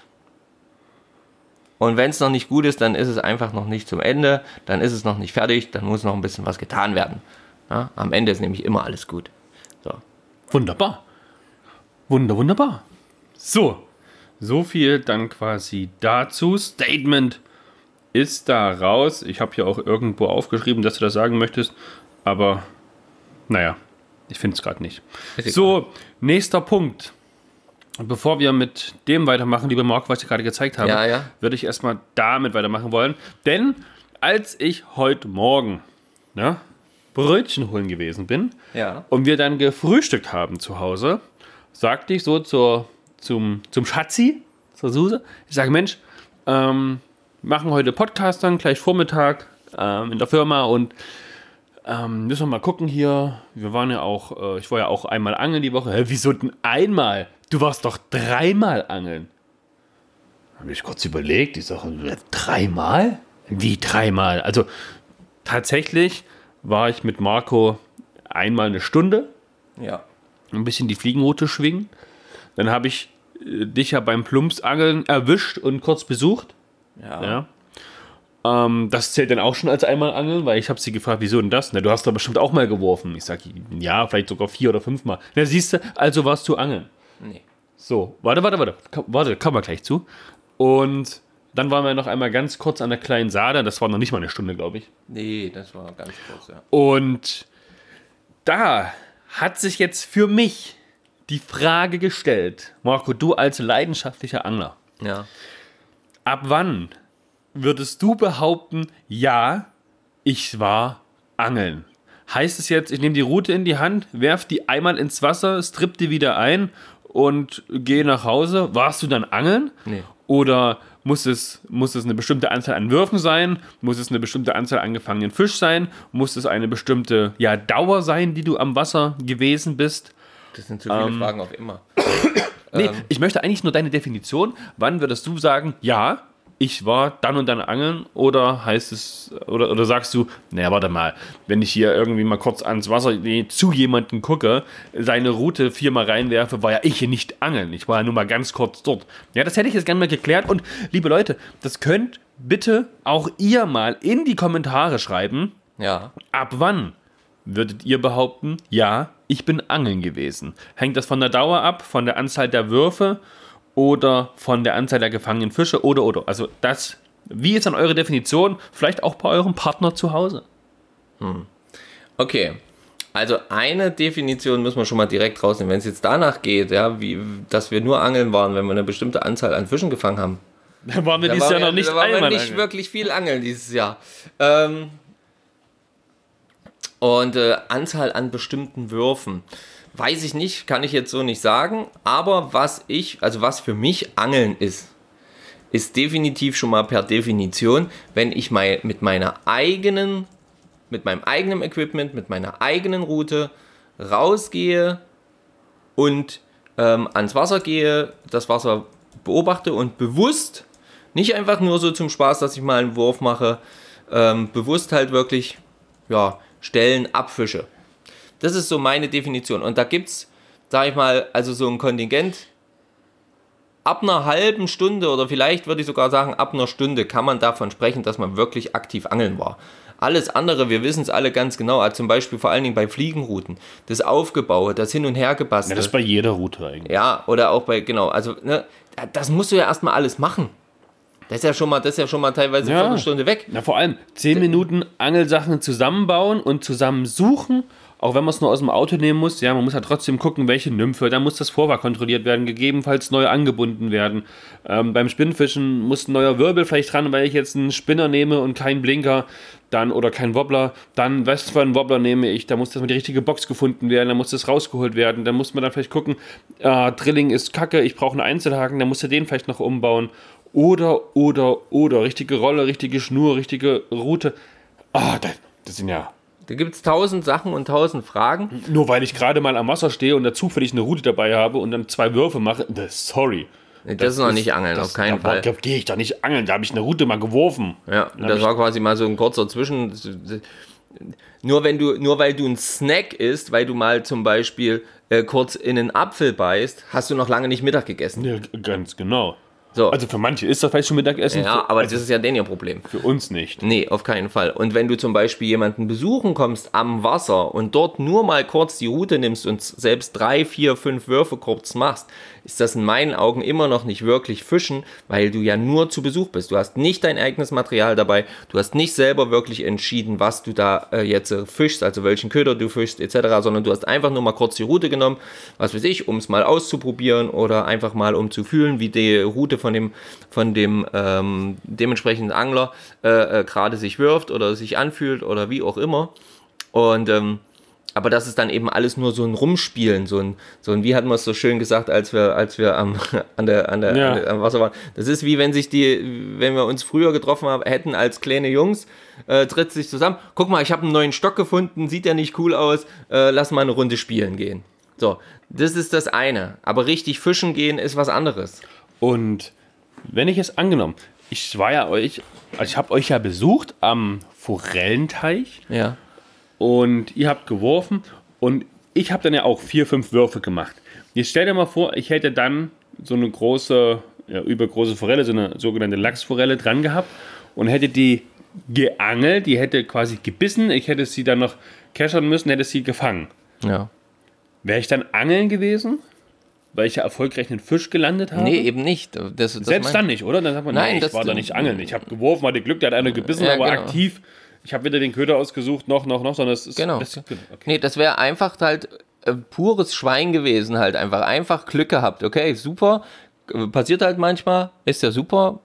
Und wenn es noch nicht gut ist, dann ist es einfach noch nicht zum Ende, dann ist es noch nicht fertig, dann muss noch ein bisschen was getan werden. Ja, am Ende ist nämlich immer alles gut. So. Wunderbar. Wunder, wunderbar. So, so viel dann quasi dazu. Statement ist da raus. Ich habe hier auch irgendwo aufgeschrieben, dass du das sagen möchtest, aber naja, ich finde es gerade nicht. So, nächster Punkt. Bevor wir mit dem weitermachen, lieber Marc, was ich gerade gezeigt habe, Ja, ja. würde ich erstmal damit weitermachen wollen. Denn als ich heute Morgen ne, Brötchen holen gewesen bin Ja. und wir dann gefrühstückt haben zu Hause, sagte ich so zur, zum, zum Schatzi, zur Suse, ich sage, Mensch, ähm, machen heute Podcast dann gleich Vormittag ähm, in der Firma und ähm, müssen wir mal gucken hier. Wir waren ja auch, äh, ich war ja auch einmal angeln die Woche. Hä, wieso denn einmal? Du warst doch dreimal angeln. Habe ich kurz überlegt, ich sage, dreimal? Wie dreimal? Also tatsächlich war ich mit Marco einmal eine Stunde, Ja. ein bisschen die Fliegenroute schwingen. Dann habe ich äh, dich ja beim Plumpsangeln erwischt und kurz besucht. Ja. Ja. Ähm, das zählt dann auch schon als einmal Angeln, weil ich habe sie gefragt, wieso denn das? Na, du hast doch bestimmt auch mal geworfen. Ich sage, ja, vielleicht sogar vier oder fünfmal. Na, siehst du, also warst du angeln. Nee. So, warte, warte, warte. Warte, kommen wir gleich zu. Und dann waren wir noch einmal ganz kurz an der kleinen Saade. Das war noch nicht mal eine Stunde, glaube ich. Nee, das war ganz kurz, ja. Und da hat sich jetzt für mich die Frage gestellt, Marco, du als leidenschaftlicher Angler, Ja. ab wann würdest du behaupten, ja, ich war angeln? Heißt es jetzt, ich nehme die Route in die Hand, werf die einmal ins Wasser, strip die wieder ein und gehe nach Hause? Warst du dann angeln? Nee. Oder muss es, muss es eine bestimmte Anzahl an Würfen sein? Muss es eine bestimmte Anzahl an gefangenen Fisch sein? Muss es eine bestimmte ja, Dauer sein, die du am Wasser gewesen bist? Das sind zu viele Fragen auf immer. Nee, ich möchte eigentlich nur deine Definition. Wann würdest du sagen, ja, ich war dann und dann angeln? Oder heißt es, oder, oder sagst du, naja, warte mal, wenn ich hier irgendwie mal kurz ans Wasser nee, zu jemanden gucke, seine Route viermal reinwerfe, war ja ich hier nicht angeln. Ich war ja nur mal ganz kurz dort. Ja, das hätte ich jetzt gerne mal geklärt. Und liebe Leute, das könnt bitte auch ihr mal in die Kommentare schreiben. Ja. Ab wann würdet ihr behaupten, ja, ich bin angeln gewesen? Hängt das von der Dauer ab, von der Anzahl der Würfe oder von der Anzahl der gefangenen Fische oder oder? Also das, wie ist dann eure Definition? Vielleicht auch bei eurem Partner zu Hause. Okay. Also eine Definition müssen wir schon mal direkt rausnehmen. Wenn es jetzt danach geht, ja, wie, dass wir nur angeln waren, wenn wir eine bestimmte Anzahl an Fischen gefangen haben, Da waren wir Da dieses Jahr noch nicht da waren wir nicht angeln. wirklich viel angeln dieses Jahr. Ähm, und äh, Anzahl an bestimmten Würfen. Weiß ich nicht, kann ich jetzt so nicht sagen. Aber was ich, also was für mich Angeln ist, ist definitiv schon mal per Definition, wenn ich mal mit meiner eigenen, mit meinem eigenen Equipment, mit meiner eigenen Route rausgehe und ähm, ans Wasser gehe, das Wasser beobachte und bewusst, nicht einfach nur so zum Spaß, dass ich mal einen Wurf mache, ähm, bewusst halt wirklich, ja, Stellen abfische. Das ist so meine Definition. Und da gibt es, sag ich mal, also so ein Kontingent. Ab einer halben Stunde oder vielleicht würde ich sogar sagen, ab einer Stunde kann man davon sprechen, dass man wirklich aktiv angeln war. Alles andere, wir wissen es alle ganz genau, also zum Beispiel vor allen Dingen bei Fliegenrouten, das Aufgebaue, das Hin- und Ja, Hergebastel. das ist bei jeder Route eigentlich. Ja, oder auch bei, genau, also, ne, das musst du ja erstmal alles machen. Das ist ja schon mal, das ist ja schon mal teilweise Ja. eine Viertelstunde weg. Na, vor allem 10 Minuten Angelsachen zusammenbauen und zusammensuchen. Auch wenn man es nur aus dem Auto nehmen muss, ja, man muss ja trotzdem gucken, welche Nymphe, dann muss das Vorwart kontrolliert werden, gegebenenfalls neu angebunden werden. Ähm, beim Spinnfischen muss ein neuer Wirbel vielleicht dran, weil ich jetzt einen Spinner nehme und keinen Blinker, dann oder keinen Wobbler, dann was für einen Wobbler nehme ich, da muss das mal die richtige Box gefunden werden, dann muss das rausgeholt werden, dann muss man dann vielleicht gucken, äh, Drilling ist kacke, ich brauche einen Einzelhaken, dann muss du den vielleicht noch umbauen. Oder, oder, oder, richtige Rolle, richtige Schnur, richtige Route. Ah, das, das sind ja. Da gibt es tausend Sachen und tausend Fragen. Nur weil ich gerade mal am Wasser stehe und da zufällig eine Route dabei habe und dann zwei Würfe mache, das, sorry. Das, ist noch nicht angeln, das, auf keinen da, Fall. Da gehe ich doch nicht angeln, da habe ich eine Route mal geworfen. Ja, das war quasi mal so ein kurzer Zwischen. Nur wenn du, nur weil du ein Snack isst, weil du mal zum Beispiel äh, kurz in einen Apfel beißt, hast du noch lange nicht Mittag gegessen. Ja, ganz genau. So. Also für manche ist das vielleicht schon Mittagessen. ja, aber also das ist ja denen ihr Problem. für uns nicht. Nee, auf keinen Fall. Und wenn du zum Beispiel jemanden besuchen kommst am Wasser und dort nur mal kurz die Route nimmst und selbst drei, vier, fünf Würfe kurz machst, ist das in meinen Augen immer noch nicht wirklich Fischen, weil du ja nur zu Besuch bist. Du hast nicht dein eigenes Material dabei, du hast nicht selber wirklich entschieden, was du da äh, jetzt äh, fischst, also welchen Köder du fischst etc., sondern du hast einfach nur mal kurz die Route genommen, was weiß ich, um es mal auszuprobieren oder einfach mal um zu fühlen, wie die Route von dem, von dem ähm, dementsprechenden Angler äh, äh, gerade sich wirft oder sich anfühlt oder wie auch immer. Und ähm, aber das ist dann eben alles nur so ein Rumspielen, so ein, so ein wie hat man es so schön gesagt, als wir, als wir am, an der, an der, Ja. an der am Wasser waren. Das ist wie wenn sich die, wenn wir uns früher getroffen haben, hätten als kleine Jungs, äh, tritt sich zusammen. Guck mal, ich habe einen neuen Stock gefunden, sieht ja nicht cool aus, äh, lass mal eine Runde spielen gehen. So, das ist das eine. Aber richtig fischen gehen ist was anderes. Und wenn ich es angenommen, ich war ja euch, also ich habe euch ja besucht am Forellenteich Ja. und ihr habt geworfen und ich habe dann ja auch vier, fünf Würfe gemacht. Jetzt stell dir mal vor, ich hätte dann so eine große, ja, übergroße Forelle, so eine sogenannte Lachsforelle dran gehabt und hätte die geangelt, die hätte quasi gebissen, ich hätte sie dann noch keschern müssen, hätte sie gefangen. Ja. Wäre ich dann angeln gewesen? Weil ich ja erfolgreich einen Fisch gelandet habe? Nee, eben nicht. Das, das Selbst dann nicht, oder? Dann sagt man, Nein, nee, ich das- war da nicht angeln. Ich habe geworfen, hatte Glück, der hat einer gebissen, Ja, aber genau. aktiv. Ich habe weder den Köder ausgesucht, noch, noch, noch, sondern es ist. Genau. Das, okay. Nee, das wäre einfach halt äh, pures Schwein gewesen, halt einfach. Einfach Glück gehabt. Okay, super. Äh, Passiert halt manchmal, ist ja super.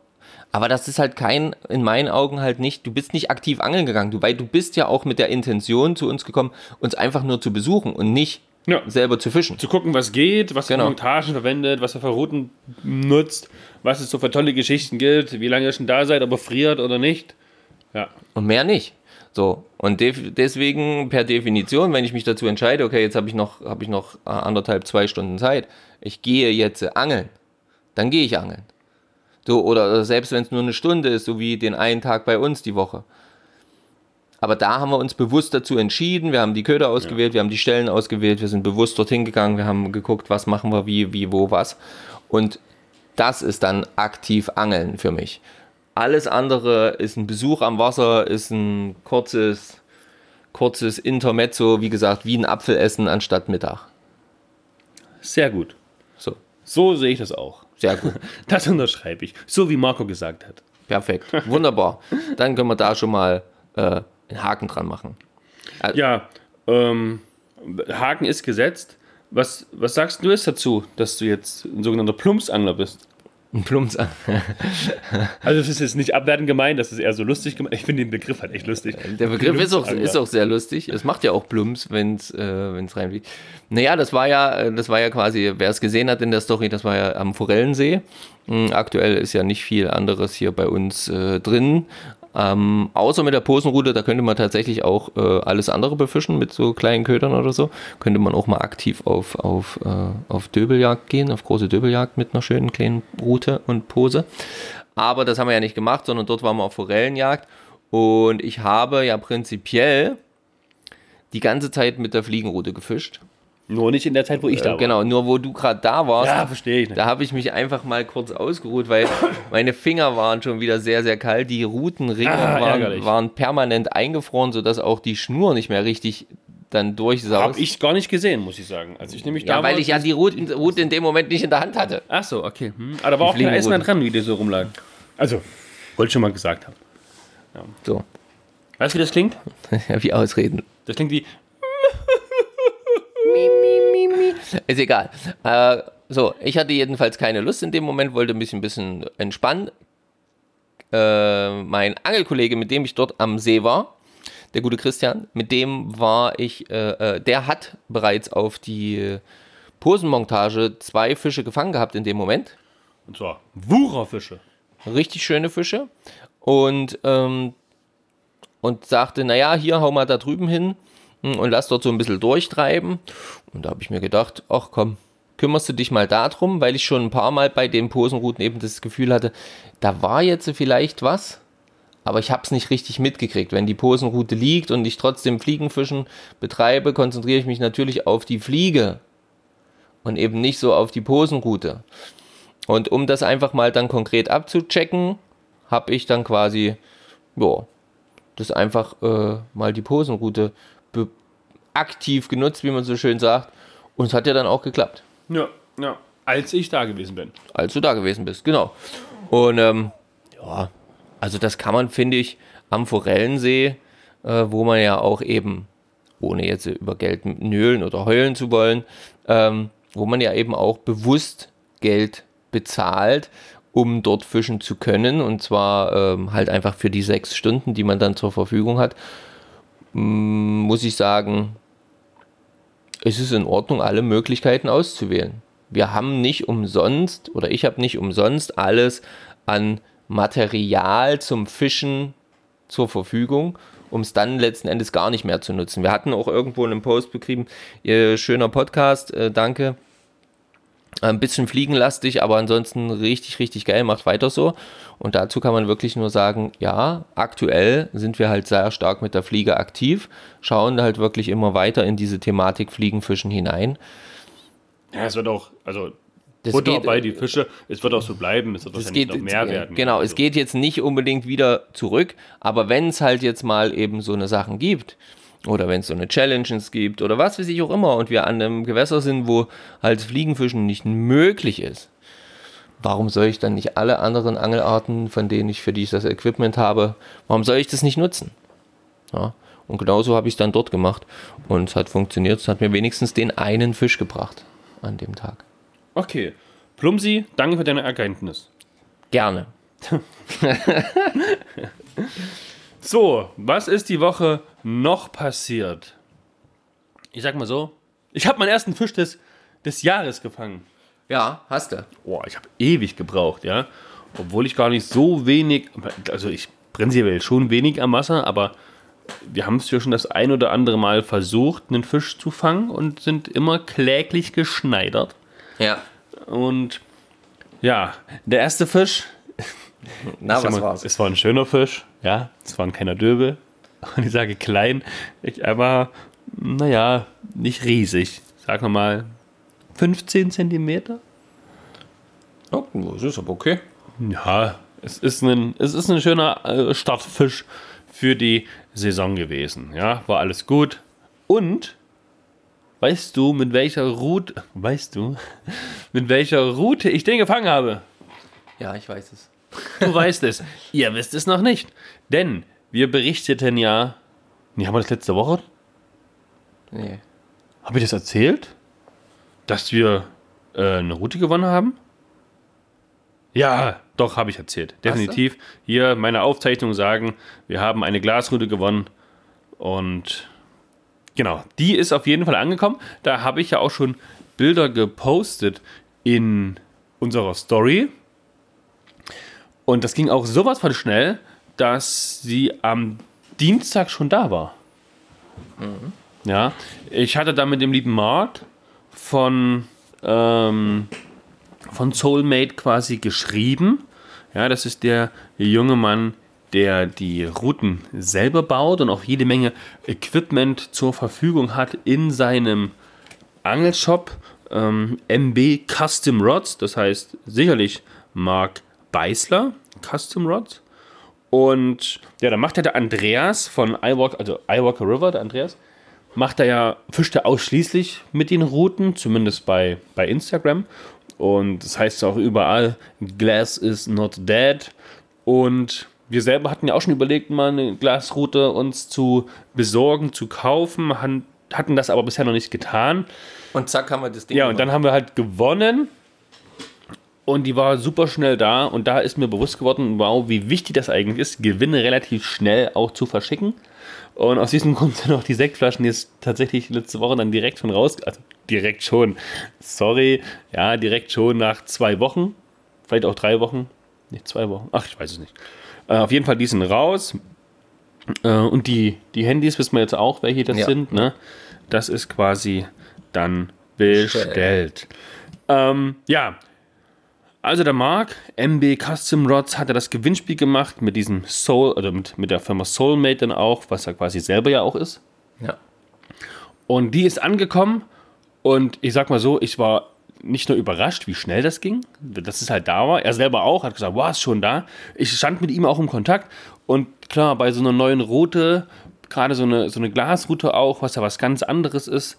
Aber das ist halt kein, in meinen Augen halt nicht, du bist nicht aktiv angeln gegangen, du, weil du bist ja auch mit der Intention zu uns gekommen, uns einfach nur zu besuchen und nicht Ja. selber zu fischen. Zu gucken, was geht, was Genau. für Montagen verwendet, was er für Routen nutzt, was es so für tolle Geschichten gibt, wie lange ihr schon da seid, ob er friert oder nicht. Ja. Und mehr nicht. So, und deswegen per Definition, wenn ich mich dazu entscheide, okay, jetzt habe ich noch, habe ich noch äh, anderthalb, zwei Stunden Zeit, ich gehe jetzt angeln, dann gehe ich angeln. So, oder selbst wenn es nur eine Stunde ist, so wie den einen Tag bei uns die Woche. Aber da haben wir uns bewusst dazu entschieden, wir haben die Köder ausgewählt, wir haben die Stellen ausgewählt, wir sind bewusst dorthin gegangen, wir haben geguckt, was machen wir, wie, wie, wo, was. Und das ist dann aktiv Angeln für mich. Alles andere ist ein Besuch am Wasser, ist ein kurzes, kurzes Intermezzo, wie gesagt, wie ein Apfel essen anstatt Mittag. Sehr gut. So, So sehe ich das auch. sehr gut. Das unterschreibe ich. So wie Marco gesagt hat. Perfekt. Wunderbar. Dann können wir da schon mal äh, einen Haken dran machen. Ja, ähm, Haken ist gesetzt. Was, was sagst du jetzt dazu, dass du jetzt ein sogenannter Plumpsangler bist? Ein Plumps an. Also das ist jetzt nicht abwertend gemeint, das ist eher so lustig gemeint. Ich finde den Begriff halt echt lustig. Der Begriff ist auch, Plumpsangler. ist auch sehr lustig. Es macht ja auch Plumps, wenn es äh, wenn's reinfliegt. Naja, das war ja, äh, das war ja quasi, wer es gesehen hat in der Story, das war ja am Forellensee. Mm, Aktuell ist ja nicht viel anderes hier bei uns äh, drin. Ähm, außer mit der Posenrute, da könnte man tatsächlich auch äh, alles andere befischen mit so kleinen Ködern oder so. Könnte man auch mal aktiv auf, auf, äh, auf Döbeljagd gehen, auf große Döbeljagd mit einer schönen kleinen Rute und Pose. Aber das haben wir ja nicht gemacht, sondern dort waren wir auf Forellenjagd. Und ich habe ja prinzipiell die ganze Zeit mit der Fliegenrute gefischt. Nur nicht in der Zeit, wo ich da war. Genau, nur wo du gerade da warst, Ja, verstehe ich nicht. da habe ich mich einfach mal kurz ausgeruht, weil meine Finger waren schon wieder sehr, sehr kalt. Die Rutenringe Ah, waren, waren permanent eingefroren, sodass auch die Schnur nicht mehr richtig dann durchsaust. Habe ich gar nicht gesehen, muss ich sagen. Als ich nämlich ja, weil ich ja die Route, Route in dem Moment nicht in der Hand hatte. Ach so, okay. Hm. Aber da war auch kein. Eis mehr dran, wie die so rumlagen. Also, wollte ich schon mal gesagt haben. So, Weißt du, wie das klingt? wie ausreden. Das klingt wie. Ist egal. Äh, so, ich hatte jedenfalls keine Lust in dem Moment, wollte mich ein bisschen entspannen. Äh, mein Angelkollege, mit dem ich dort am See war, der gute Christian, mit dem war ich, äh, äh, der hat bereits auf die Posenmontage zwei Fische gefangen gehabt in dem Moment. Und zwar Wucherfische. Richtig schöne Fische. Und, ähm, und sagte, naja, hier hau mal da drüben hin und lass dort so ein bisschen durchtreiben. Und da habe ich mir gedacht, ach komm, kümmerst du dich mal darum, weil ich schon ein paar Mal bei den Posenrouten eben das Gefühl hatte, da war jetzt vielleicht was, aber ich habe es nicht richtig mitgekriegt. Wenn die Posenroute liegt und ich trotzdem Fliegenfischen betreibe, konzentriere ich mich natürlich auf die Fliege und eben nicht so auf die Posenroute. Und um das einfach mal dann konkret abzuchecken, habe ich dann quasi, ja, das einfach äh, mal die Posenroute aktiv genutzt, wie man so schön sagt. Und es hat ja dann auch geklappt. Ja, ja. Als ich da gewesen bin. Als du da gewesen bist, genau. Und ähm, ja, also das kann man, finde ich, am Forellensee, äh, wo man ja auch eben, ohne jetzt über Geld nölen oder heulen zu wollen, ähm, wo man ja eben auch bewusst Geld bezahlt, um dort fischen zu können. Und zwar ähm, halt einfach für die sechs Stunden, die man dann zur Verfügung hat. Mm, muss ich sagen, es ist in Ordnung, alle Möglichkeiten auszuwählen. Wir haben nicht umsonst oder ich habe nicht umsonst alles an Material zum Fischen zur Verfügung, um es dann letzten Endes gar nicht mehr zu nutzen. Wir hatten auch irgendwo einen Post betrieben, ihr schöner Podcast, äh, danke. Ein bisschen fliegenlastig, aber ansonsten richtig, richtig geil, macht weiter so. Und dazu kann man wirklich nur sagen, ja, aktuell sind wir halt sehr stark mit der Fliege aktiv, schauen halt wirklich immer weiter in diese Thematik Fliegenfischen hinein. Ja, es wird auch, also das Butter geht, bei die Fische, es wird auch so bleiben, es wird das geht, noch mehr werden. Genau, also. es geht jetzt nicht unbedingt wieder zurück, aber wenn es halt jetzt mal eben so eine Sachen gibt, oder wenn es so eine Challenges gibt oder was weiß ich auch immer und wir an einem Gewässer sind, wo halt Fliegenfischen nicht möglich ist, warum soll ich dann nicht alle anderen Angelarten, von denen ich für die ich das Equipment habe, warum soll ich das nicht nutzen? Ja, und genauso habe ich es dann dort gemacht und es hat funktioniert, es hat mir wenigstens den einen Fisch gebracht an dem Tag. Okay. Plumsi, danke für deine Erkenntnis. Gerne. so, was ist die Woche noch passiert? Ich sag mal so, ich habe meinen ersten Fisch des, des Jahres gefangen. Ja, hast du. Boah, ich habe ewig gebraucht, ja. Obwohl ich gar nicht so wenig, also ich prinzipiell schon wenig am Wasser, aber wir haben es ja schon das ein oder andere Mal versucht, einen Fisch zu fangen und sind immer kläglich geschneidert. Ja. Und ja, der erste Fisch. Na, was mal, war's? Es war ein schöner Fisch, ja. Es war ein kleiner Döbel. Und ich sage klein, ich aber, naja, nicht riesig. Sagen wir mal 15 Zentimeter. Oh, das ist aber okay. Ja, es ist ein, es ist ein schöner äh, Startfisch für die Saison gewesen. Ja, war alles gut. Und Weißt du, mit welcher Route, weißt du, mit welcher Route ich den gefangen habe? Ja, ich weiß es. Du weißt es. Ihr wisst es noch nicht. Denn wir berichteten ja. Nee, haben wir das letzte Woche? Nee. Habe ich das erzählt? Dass wir äh, eine Route gewonnen haben? Ja, doch, habe ich erzählt. Definitiv. Hier meine Aufzeichnungen sagen, wir haben eine Glasroute gewonnen. Und Genau, die ist auf jeden Fall angekommen. Da habe ich ja auch schon Bilder gepostet in unserer Story. Und das ging auch sowas von schnell, dass sie am Dienstag schon da war. Mhm. Ja, ich hatte da mit dem lieben Mark von, ähm, von Soulmate quasi geschrieben. Ja, das ist der junge Mann, der die Routen selber baut und auch jede Menge Equipment zur Verfügung hat in seinem Angelshop ähm, MB Custom Rods, das heißt sicherlich Mark Beißler Custom Rods. Und ja, dann macht er der Andreas von iWalk, also iWalker River, der Andreas, macht er ja, fischt er ausschließlich mit den Routen, zumindest bei, bei Instagram. Und das heißt auch überall, Glass is not dead. Und wir selber hatten ja auch schon überlegt, mal eine Glasroute uns zu besorgen, zu kaufen, hatten das aber bisher noch nicht getan. Und zack haben wir das Ding. Ja, und dann haben wir halt gewonnen. Und die war super schnell da. Und da ist mir bewusst geworden, wow, wie wichtig das eigentlich ist, Gewinne relativ schnell auch zu verschicken. Und aus diesem Grund sind auch die Sektflaschen jetzt tatsächlich letzte Woche dann direkt schon raus. Also direkt schon. Sorry. Ja, direkt schon nach zwei Wochen. Vielleicht auch drei Wochen. Nicht zwei Wochen. Ach, ich weiß es nicht. Äh, auf jeden Fall, die sind raus. Äh, und die, die Handys wissen wir jetzt auch, welche das ja. sind. Ne? Das ist quasi dann bestellt. Ähm, ja, also der Mark, MB Custom Rods, hat er das Gewinnspiel gemacht mit diesem Soul, oder mit, mit der Firma Soulmate dann auch, was er quasi selber ja auch ist. Ja. Und die ist angekommen Und ich sag mal so, ich war nicht nur überrascht, wie schnell das ging, dass es halt da war. Er selber auch hat gesagt, wow, ist schon da. Ich stand mit ihm auch im Kontakt und klar, bei so einer neuen Route, gerade so eine, so eine Glasroute auch, was ja was ganz anderes ist,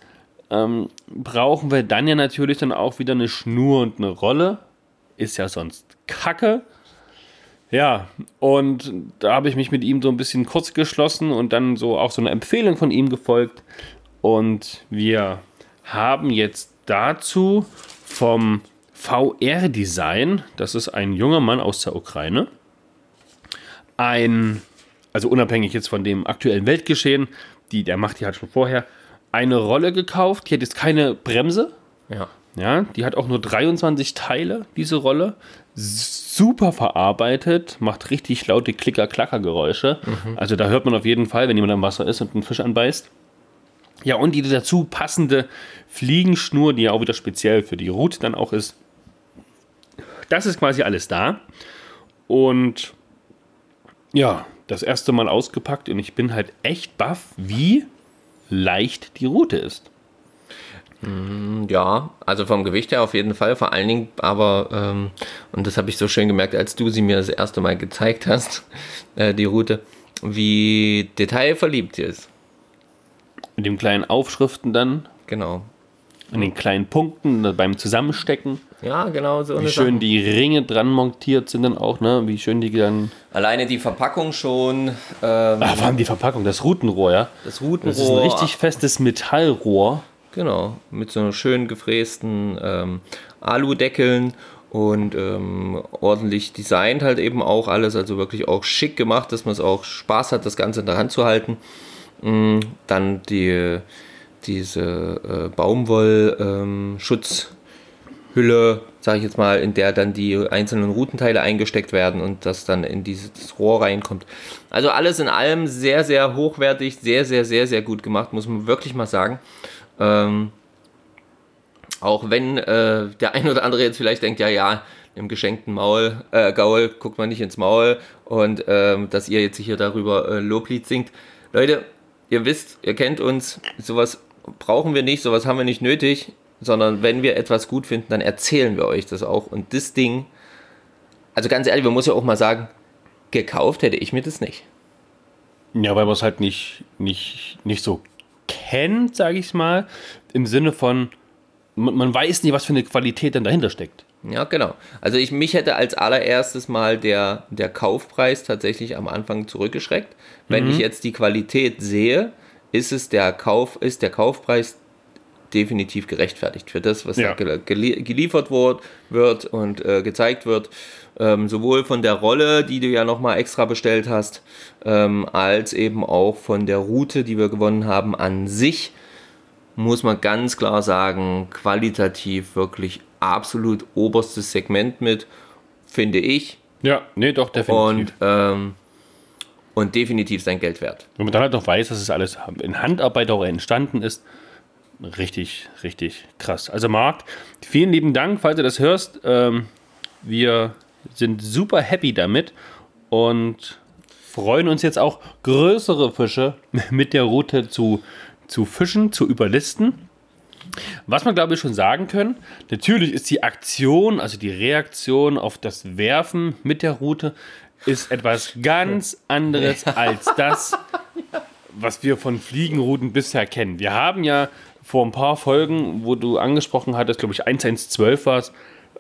ähm, brauchen wir dann ja natürlich dann auch wieder eine Schnur und eine Rolle. Ist ja sonst Kacke. Ja, und da habe ich mich mit ihm so ein bisschen kurz geschlossen und dann so auch so eine Empfehlung von ihm gefolgt. Und wir haben jetzt dazu vom VR Design, das ist ein junger Mann aus der Ukraine, ein, also unabhängig jetzt von dem aktuellen Weltgeschehen, die, der macht die halt schon vorher, eine Rolle gekauft. Die hat jetzt keine Bremse. Ja. Ja, die hat auch nur 23 Teile, diese Rolle. Super verarbeitet, macht richtig laute Klicker-Klacker-Geräusche. Mhm. Also da hört man auf jeden Fall, wenn jemand am Wasser ist und einen Fisch anbeißt. Ja, und die dazu passende Fliegenschnur, die ja auch wieder speziell für die Route dann auch ist. Das ist quasi alles da. Und ja, das erste Mal ausgepackt und ich bin halt echt baff, wie leicht die Route ist. Mm, ja, also vom Gewicht her auf jeden Fall, vor allen Dingen, aber, ähm, und das habe ich so schön gemerkt, als du sie mir das erste Mal gezeigt hast, äh, die Route, wie detailverliebt sie ist. Mit den kleinen Aufschriften dann. Genau. An den kleinen Punkten beim Zusammenstecken. Ja, genau so. Wie schön Sache. die Ringe dran montiert sind dann auch, ne? Wie schön die dann. Alleine die Verpackung schon. Ähm, Ach, vor allem die Verpackung, das Routenrohr, ja? Das Routenrohr. Das ist ein richtig festes Metallrohr. Genau, mit so schön gefrästen ähm, Aludeckeln und ähm, ordentlich designt halt eben auch alles, also wirklich auch schick gemacht, dass man es auch Spaß hat, das Ganze in der Hand zu halten. Mhm, dann die, diese äh, Baumwoll-Schutzhülle, ähm, sage ich jetzt mal, in der dann die einzelnen Routenteile eingesteckt werden und das dann in dieses Rohr reinkommt. Also alles in allem sehr, sehr hochwertig, sehr, sehr, sehr, sehr gut gemacht, muss man wirklich mal sagen. Ähm, auch wenn äh, der ein oder andere jetzt vielleicht denkt, ja, ja, im geschenkten Maul, äh, Gaul guckt man nicht ins Maul und ähm, dass ihr jetzt hier darüber äh, Loblied singt. Leute, ihr wisst, ihr kennt uns, sowas brauchen wir nicht, sowas haben wir nicht nötig, sondern wenn wir etwas gut finden, dann erzählen wir euch das auch. Und das Ding, also ganz ehrlich, man muss ja auch mal sagen, gekauft hätte ich mir das nicht. Ja, weil man es halt nicht, nicht, nicht so kennt, sage ich mal, im Sinne von, man, man, weiß nicht, was für eine Qualität dann dahinter steckt. Ja, genau. Also ich mich hätte als allererstes mal der, der Kaufpreis tatsächlich am Anfang zurückgeschreckt. Wenn mhm. ich jetzt die Qualität sehe, ist es der Kauf, ist der Kaufpreis definitiv gerechtfertigt für das, was ja. da geliefert wird, wird und äh, gezeigt wird. Ähm, sowohl von der Rolle, die du ja nochmal extra bestellt hast, ähm, als eben auch von der Route, die wir gewonnen haben, an sich, muss man ganz klar sagen, qualitativ wirklich absolut oberstes Segment mit, finde ich. Ja, nee, doch, definitiv. Und, ähm, und definitiv sein Geld wert. Wenn man dann halt noch weiß, dass es alles in Handarbeit auch entstanden ist, richtig, richtig krass. Also Marc, vielen lieben Dank, falls du das hörst. Ähm, wir sind super happy damit und freuen uns jetzt auch größere Fische mit der Route zu, zu fischen, zu überlisten. Was man glaube ich schon sagen können, natürlich ist die Aktion, also die Reaktion auf das Werfen mit der Route, ist etwas ganz anderes als das, was wir von Fliegenrouten bisher kennen. Wir haben ja vor ein paar Folgen, wo du angesprochen hattest, glaube ich 1112 war es,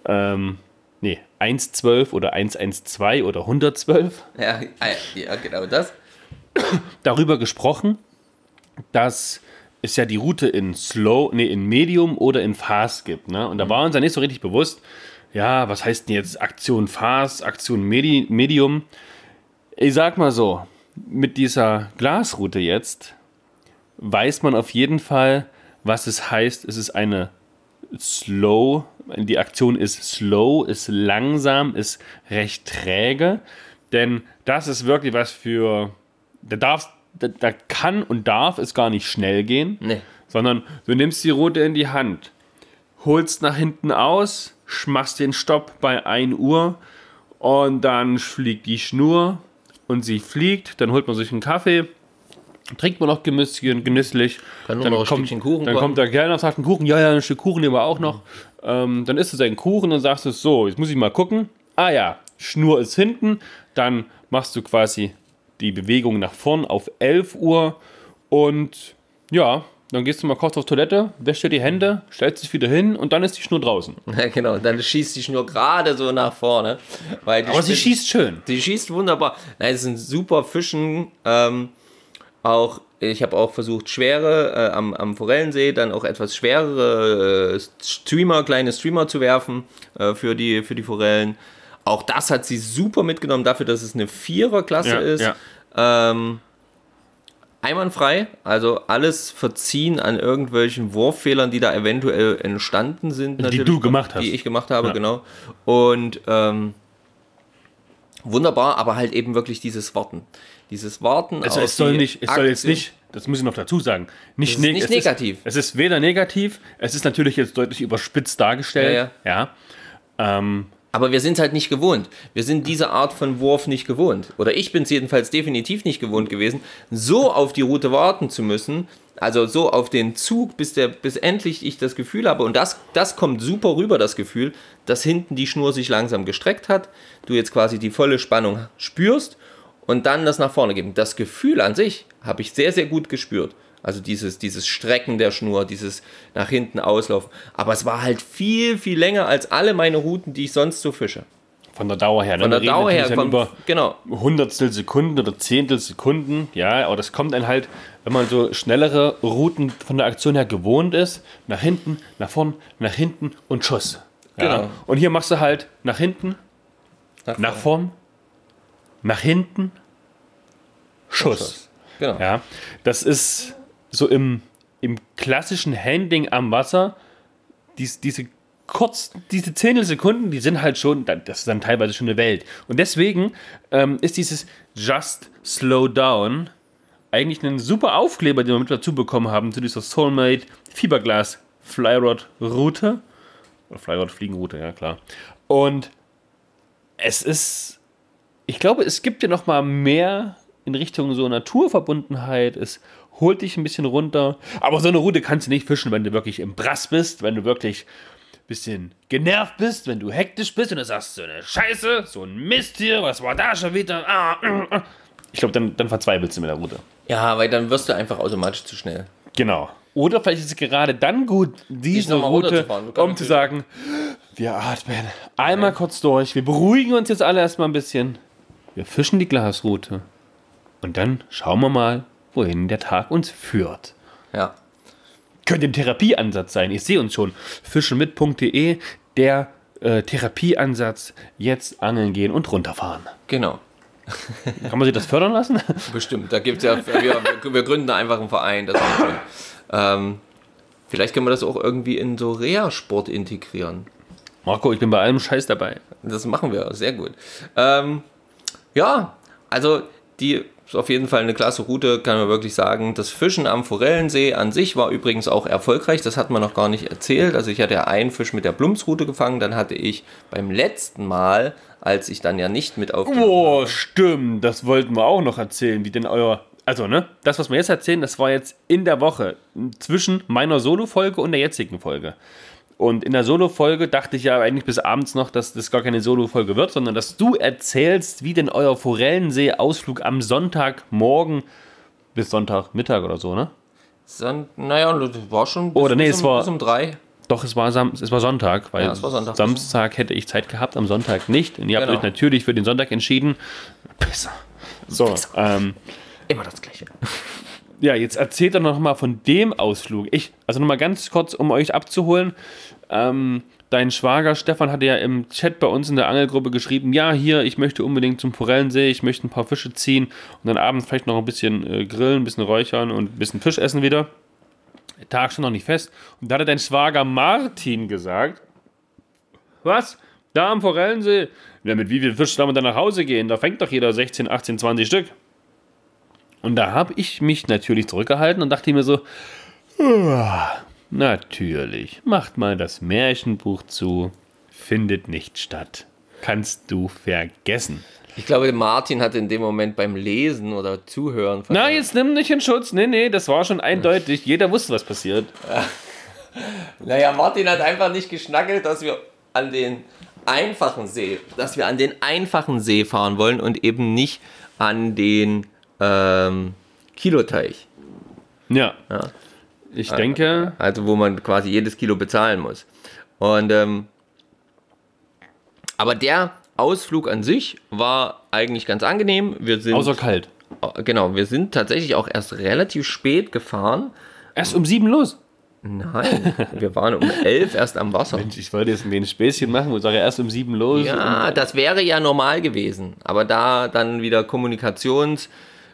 ähm, nee, 112 oder 112 oder 112. Ja, ja, genau das. Darüber gesprochen, dass es ja die Route in Slow, nee, in Medium oder in Fast gibt. Ne? Und da war uns ja nicht so richtig bewusst, ja, was heißt denn jetzt Aktion Fast, Aktion Medi Medium? Ich sag mal so, mit dieser Glasroute jetzt weiß man auf jeden Fall, was es heißt. Es ist eine Slow, die Aktion ist slow, ist langsam, ist recht träge. Denn das ist wirklich was für. Da darfst da, da, kann und darf es gar nicht schnell gehen, nee. sondern du nimmst die Route in die Hand, holst nach hinten aus, machst den Stopp bei 1 Uhr und dann fliegt die Schnur und sie fliegt, dann holt man sich einen Kaffee Trinkt man noch genüsslich. Kann nur dann noch ein kommt, Stückchen Kuchen Dann kommen. kommt der Kellner und sagt, einen Kuchen. Ja, ja, ein Stück Kuchen nehmen wir auch noch. Ähm, dann isst du seinen Kuchen und sagst du so, jetzt muss ich mal gucken. Ah ja, Schnur ist hinten. Dann machst du quasi die Bewegung nach vorn auf 11 Uhr. Und ja, dann gehst du mal kurz auf Toilette, wäschst dir die Hände, stellst dich wieder hin und dann ist die Schnur draußen. Ja, genau. Dann schießt die Schnur gerade so nach vorne. Weil Aber sie schießt schön. Die schießt wunderbar. Nein, es sind super Fischen. Ähm, auch, ich habe auch versucht, schwere äh, am, am Forellensee dann auch etwas schwerere äh, Streamer, kleine Streamer zu werfen äh, für, die, für die Forellen. Auch das hat sie super mitgenommen, dafür, dass es eine Viererklasse Ja, ist. ja. Ähm, einwandfrei, also alles verziehen an irgendwelchen Wurffehlern, die da eventuell entstanden sind. Die du gemacht hast. Die ich gemacht habe, Ja. genau. Und ähm, wunderbar, aber halt eben wirklich dieses Warten. Dieses Warten Also auf es soll nicht, es soll jetzt nicht, das muss ich noch dazu sagen, nicht, neg- nicht es negativ. Ist, es ist weder negativ, es ist natürlich jetzt deutlich überspitzt dargestellt. Ja. Ähm, Aber wir sind es halt nicht gewohnt. Wir sind diese Art von Wurf nicht gewohnt. Oder ich bin es jedenfalls definitiv nicht gewohnt gewesen, so auf die Route warten zu müssen. Also so auf den Zug, bis, der, bis endlich ich das Gefühl habe. Und das, das kommt super rüber, das Gefühl, dass hinten die Schnur sich langsam gestreckt hat. Du jetzt quasi die volle Spannung spürst und dann das nach vorne geben. Das Gefühl an sich habe ich sehr, sehr gut gespürt. Also dieses, dieses Strecken der Schnur, dieses nach hinten auslaufen. Aber es war halt viel, viel länger als alle meine Routen, die ich sonst so fische. von der Dauer her. ne? Von der Dauer her dann über genau. Hundertstel Sekunden oder Zehntel Sekunden. Ja, aber das kommt dann halt, wenn man so schnellere Routen von der Aktion her gewohnt ist, nach hinten, nach vorn, nach hinten und Schuss. Ja. Genau. Und hier machst du halt nach hinten, nach vorn, nach hinten, Schuss. Genau. Ja, das ist so im, im klassischen Handling am Wasser, dies, diese kurz, diese Zehntelsekunden, die sind halt schon, das ist dann teilweise schon eine Welt. Und deswegen ähm, ist dieses Just Slow Down eigentlich ein super Aufkleber, den wir mit dazu bekommen haben zu dieser Soulmate Fiberglas Flyrod Route. Oder Flyrod Fliegenroute, ja klar. Und es ist, ich glaube, es gibt ja noch mal mehr in Richtung so Naturverbundenheit. Es holt dich ein bisschen runter. Aber so eine Route kannst du nicht fischen, wenn du wirklich im Brass bist, wenn du wirklich ein bisschen genervt bist, wenn du hektisch bist und du sagst, so eine Scheiße, so ein Mist hier, was war da schon wieder? Ah, ah, ah. Ich glaube, dann, dann verzweifelst du mit der Route. Ja, weil dann wirst du einfach automatisch zu schnell. Genau. Oder vielleicht ist es gerade dann gut, diese Route, um zu sagen, wir atmen einmal kurz durch, wir beruhigen uns jetzt alle erstmal ein bisschen, wir fischen die Glasroute und dann schauen wir mal, wohin der Tag uns führt. Ja. Könnte ein Therapieansatz sein. Ich sehe uns schon. Fischenmit.de, der äh, Therapieansatz, jetzt angeln gehen und runterfahren. Genau. Kann man sich das fördern lassen? Bestimmt. Da gibt's ja, wir, wir, gründen da einfach einen Verein. Das ist schön. Ähm, vielleicht können wir das auch irgendwie in so Reha-Sport integrieren. Marco, ich bin bei allem Scheiß dabei. Das machen wir, sehr gut. Ähm, ja, also die ist auf jeden Fall eine klasse Route, kann man wirklich sagen. Das Fischen am Forellensee an sich war übrigens auch erfolgreich, das hat man noch gar nicht erzählt. Also ich hatte ja einen Fisch mit der Blumsroute gefangen, dann hatte ich beim letzten Mal, als ich dann ja nicht mit auf Oh, stimmt. Das wollten wir auch noch erzählen, wie denn euer. Also, ne? Das, was wir jetzt erzählen, das war jetzt in der Woche zwischen meiner Solo-Folge und der jetzigen Folge. Und in der Solo-Folge dachte ich ja eigentlich bis abends noch, dass das gar keine Solo-Folge wird, sondern dass du erzählst, wie denn euer Forellensee-Ausflug am Sonntagmorgen bis Sonntagmittag oder so, ne? Son naja, das war schon bis, Oder nee, bis, es um, war- bis um drei. Doch, es war, Sam es war Sonntag, weil Ja, es war Sonntag. Samstag hätte ich Zeit gehabt, am Sonntag nicht. Und ihr habt Genau. euch natürlich für den Sonntag entschieden. Besser. So, ähm, Immer das Gleiche. Ja, jetzt erzählt doch noch mal von dem Ausflug. Ich, also noch mal ganz kurz, um euch abzuholen. Ähm, dein Schwager Stefan hatte ja im Chat bei uns in der Angelgruppe geschrieben, ja, hier, ich möchte unbedingt zum Forellensee, ich möchte ein paar Fische ziehen und dann abends vielleicht noch ein bisschen äh, grillen, ein bisschen räuchern und ein bisschen Fisch essen wieder. Der Tag schon noch nicht fest. Und da hatte dein Schwager Martin gesagt, was? Da am Forellensee? Ja, mit wie viel Fisch soll man dann nach Hause gehen? Da fängt doch jeder 16, 18, 20 Stück. Und da habe ich mich natürlich zurückgehalten und dachte mir so, "Ah, natürlich, macht mal das Märchenbuch zu, findet nicht statt. kannst du vergessen. Ich glaube, Martin hatte in dem Moment beim Lesen oder Zuhören. Na, jetzt nimm nicht in Schutz. Nee, nee, das war schon eindeutig. Jeder wusste, was passiert. Naja, Martin hat einfach nicht geschnackelt, dass wir an den einfachen See, dass wir an den einfachen See fahren wollen und eben nicht an den ähm, Kiloteich. Ja. Ich denke, Also wo man quasi jedes Kilo bezahlen muss. Und ähm, aber der Ausflug an sich war eigentlich ganz angenehm. Wir sind außer kalt. genau, wir sind tatsächlich auch erst relativ spät gefahren. Erst um sieben los. Nein, wir waren um elf erst am Wasser. Mensch, ich wollte jetzt ein wenig Späßchen machen und sage erst um sieben los. Ja, das wäre ja normal gewesen. Aber da dann wieder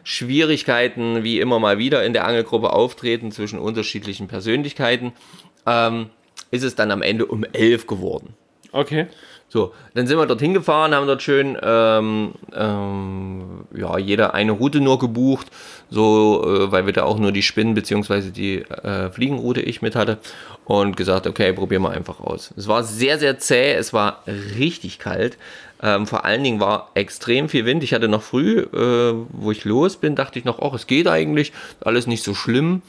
Kommunikationsschwierigkeiten wie immer mal wieder in der Angelgruppe auftreten zwischen unterschiedlichen Persönlichkeiten, ähm, ist es dann am Ende um elf geworden. Okay. So, dann sind wir dorthin gefahren, haben dort schön, ähm, ähm, ja, jeder eine Route nur gebucht, so, äh, weil wir da auch nur die Spinnen bzw. die äh, Fliegenroute ich mit hatte und gesagt, okay, probieren wir einfach aus. Es war sehr, sehr zäh, es war richtig kalt. Ähm, vor allen Dingen war extrem viel Wind. Ich hatte noch früh, äh, wo ich los bin, dachte ich noch, ach, es geht eigentlich, alles nicht so schlimm,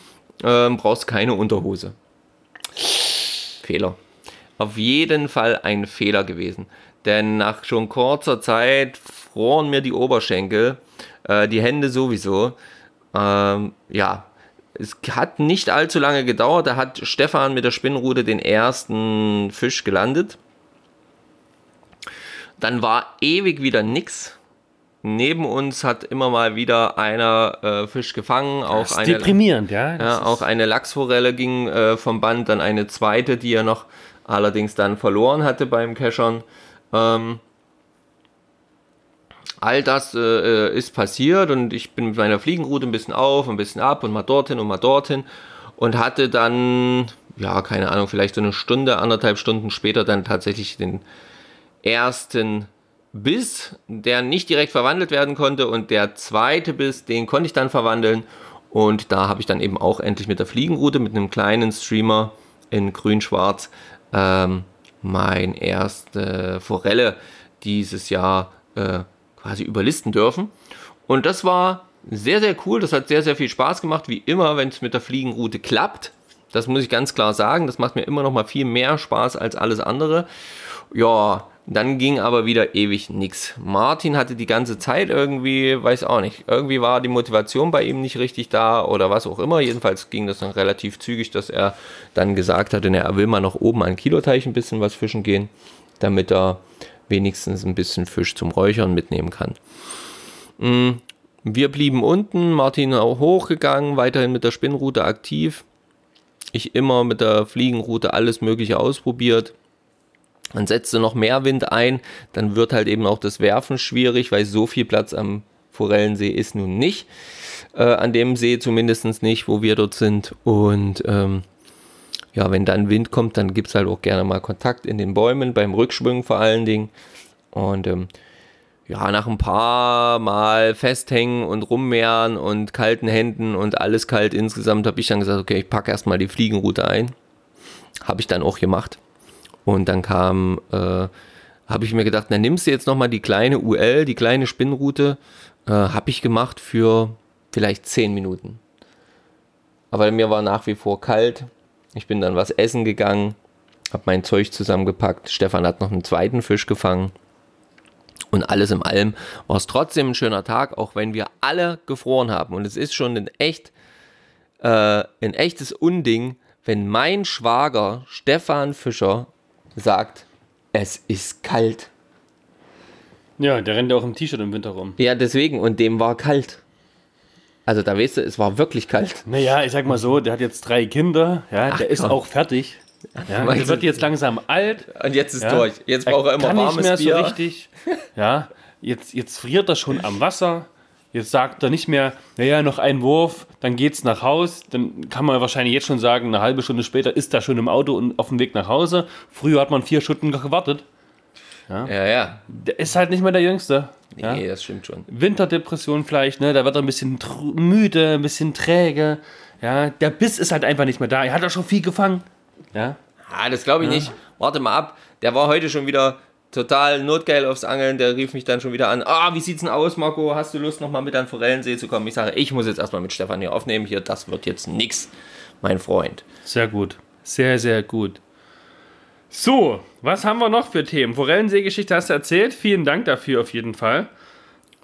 ähm, brauchst keine Unterhose. Fehler auf jeden Fall ein Fehler gewesen. Denn nach schon kurzer Zeit froren mir die Oberschenkel, äh, die Hände sowieso. Ähm, ja, es hat nicht allzu lange gedauert. Da hat Stefan mit der Spinnrute den ersten Fisch gelandet. Dann war ewig wieder nix. Neben uns hat immer mal wieder einer äh, Fisch gefangen. Auch Das ist eine, deprimierend, ja. Ja, auch eine Lachsforelle ging äh, vom Band, dann eine zweite, die er noch allerdings dann verloren hatte beim Keschern. Ähm, all das äh, äh, ist passiert und ich bin mit meiner Fliegenroute ein bisschen auf, ein bisschen ab und mal dorthin und mal dorthin und hatte dann, ja, keine Ahnung, vielleicht so eine Stunde, anderthalb Stunden später dann tatsächlich den ersten Biss, der nicht direkt verwandelt werden konnte und der zweite Biss, den konnte ich dann verwandeln und da habe ich dann eben auch endlich mit der Fliegenroute, mit einem kleinen Streamer in grün-schwarz ähm, mein erste Forelle dieses Jahr äh, quasi überlisten dürfen. Und das war sehr, sehr cool. Das hat sehr, sehr viel Spaß gemacht. Wie immer, wenn es mit der Fliegenroute klappt. Das muss ich ganz klar sagen. Das macht mir immer noch mal viel mehr Spaß als alles andere. Ja, dann ging aber wieder ewig nichts. Martin hatte die ganze Zeit irgendwie, weiß auch nicht, irgendwie war die Motivation bei ihm nicht richtig da oder was auch immer. Jedenfalls ging das dann relativ zügig, dass er dann gesagt hatte, er will mal noch oben an Kiloteich ein bisschen was fischen gehen, damit er wenigstens ein bisschen Fisch zum Räuchern mitnehmen kann. Mm, Wir blieben unten, Martin auch hochgegangen, weiterhin mit der Spinnrute aktiv. Ich immer mit der Fliegenroute alles Mögliche ausprobiert. Dann setzte noch mehr Wind ein, dann wird halt eben auch das Werfen schwierig, weil so viel Platz am Forellensee ist nun nicht. Äh, an dem See zumindest nicht, wo wir dort sind. Und ähm, ja, wenn dann Wind kommt, dann gibt es halt auch gerne mal Kontakt in den Bäumen, beim Rückschwingen vor allen Dingen. Und ähm, ja, nach ein paar Mal festhängen und rummehren und kalten Händen und alles kalt insgesamt, habe ich dann gesagt, okay, ich packe erstmal die Fliegenroute ein. Habe ich dann auch gemacht. Und dann kam, äh, habe ich mir gedacht, dann nimmst du jetzt nochmal die kleine UL, die kleine Spinnroute, äh, habe ich gemacht für vielleicht 10 Minuten. Aber mir war nach wie vor kalt. Ich bin dann was essen gegangen, habe mein Zeug zusammengepackt. Stefan hat noch einen zweiten Fisch gefangen. Und alles im allem war es trotzdem ein schöner Tag, auch wenn wir alle gefroren haben. Und es ist schon ein echt, äh, ein echtes Unding, wenn mein Schwager Stefan Fischer sagt, es ist kalt. Ja, der rennt ja auch im T-Shirt im Winter rum. Ja, deswegen, und dem war kalt. Also da weißt du, es war wirklich kalt. Naja, ich sag mal so, der hat jetzt drei Kinder, ja, der ist komm. auch fertig. Ja, der wird jetzt langsam alt. Und jetzt ist Ja. durch. Jetzt braucht er immer kann warmes nicht mehr Bier. so richtig. Ja, jetzt, jetzt friert er schon am Wasser. Jetzt sagt er nicht mehr, naja, noch ein Wurf, dann geht's nach Haus. Dann kann man wahrscheinlich jetzt schon sagen, eine halbe Stunde später ist er schon im Auto und auf dem Weg nach Hause. Früher hat man vier Stunden gewartet. Ja, ja. Der ist halt nicht mehr der Jüngste. Ja? Nee, das stimmt schon. Winterdepression vielleicht, ne? Da wird er ein bisschen müde, ein bisschen träge. Ja, der Biss ist halt einfach nicht mehr da. Er hat auch schon viel gefangen. Ja. Ah, das glaube ich nicht. Warte mal ab. Der war heute schon wieder total notgeil aufs Angeln. Der rief mich dann schon wieder an. Ah, wie sieht's denn aus, Marco? Hast du Lust, nochmal mit an Forellensee zu kommen? Ich sage, ich muss jetzt erstmal mit Stefan hier aufnehmen. Hier, das wird jetzt nix, mein Freund. Sehr gut. Sehr, sehr gut. So, was haben wir noch für Themen? Forellensee-Geschichte hast du erzählt. Vielen Dank dafür auf jeden Fall.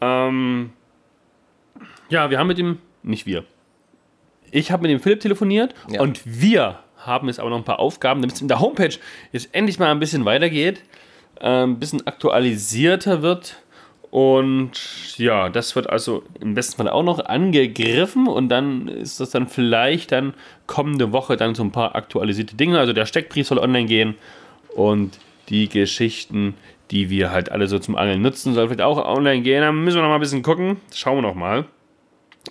Ähm, ja, wir haben mit dem, nicht wir. Ich habe mit dem Philipp telefoniert Ja. und wir haben jetzt aber noch ein paar Aufgaben, damit es in der Homepage jetzt endlich mal ein bisschen weitergeht, ein bisschen aktualisierter wird. Und ja, das wird also im besten Fall auch noch angegriffen und dann ist das dann vielleicht dann kommende Woche dann so ein paar aktualisierte Dinge. Also der Steckbrief soll online gehen und die Geschichten, die wir halt alle so zum Angeln nutzen, soll vielleicht auch online gehen. Da müssen wir noch mal ein bisschen gucken. Schauen wir noch mal.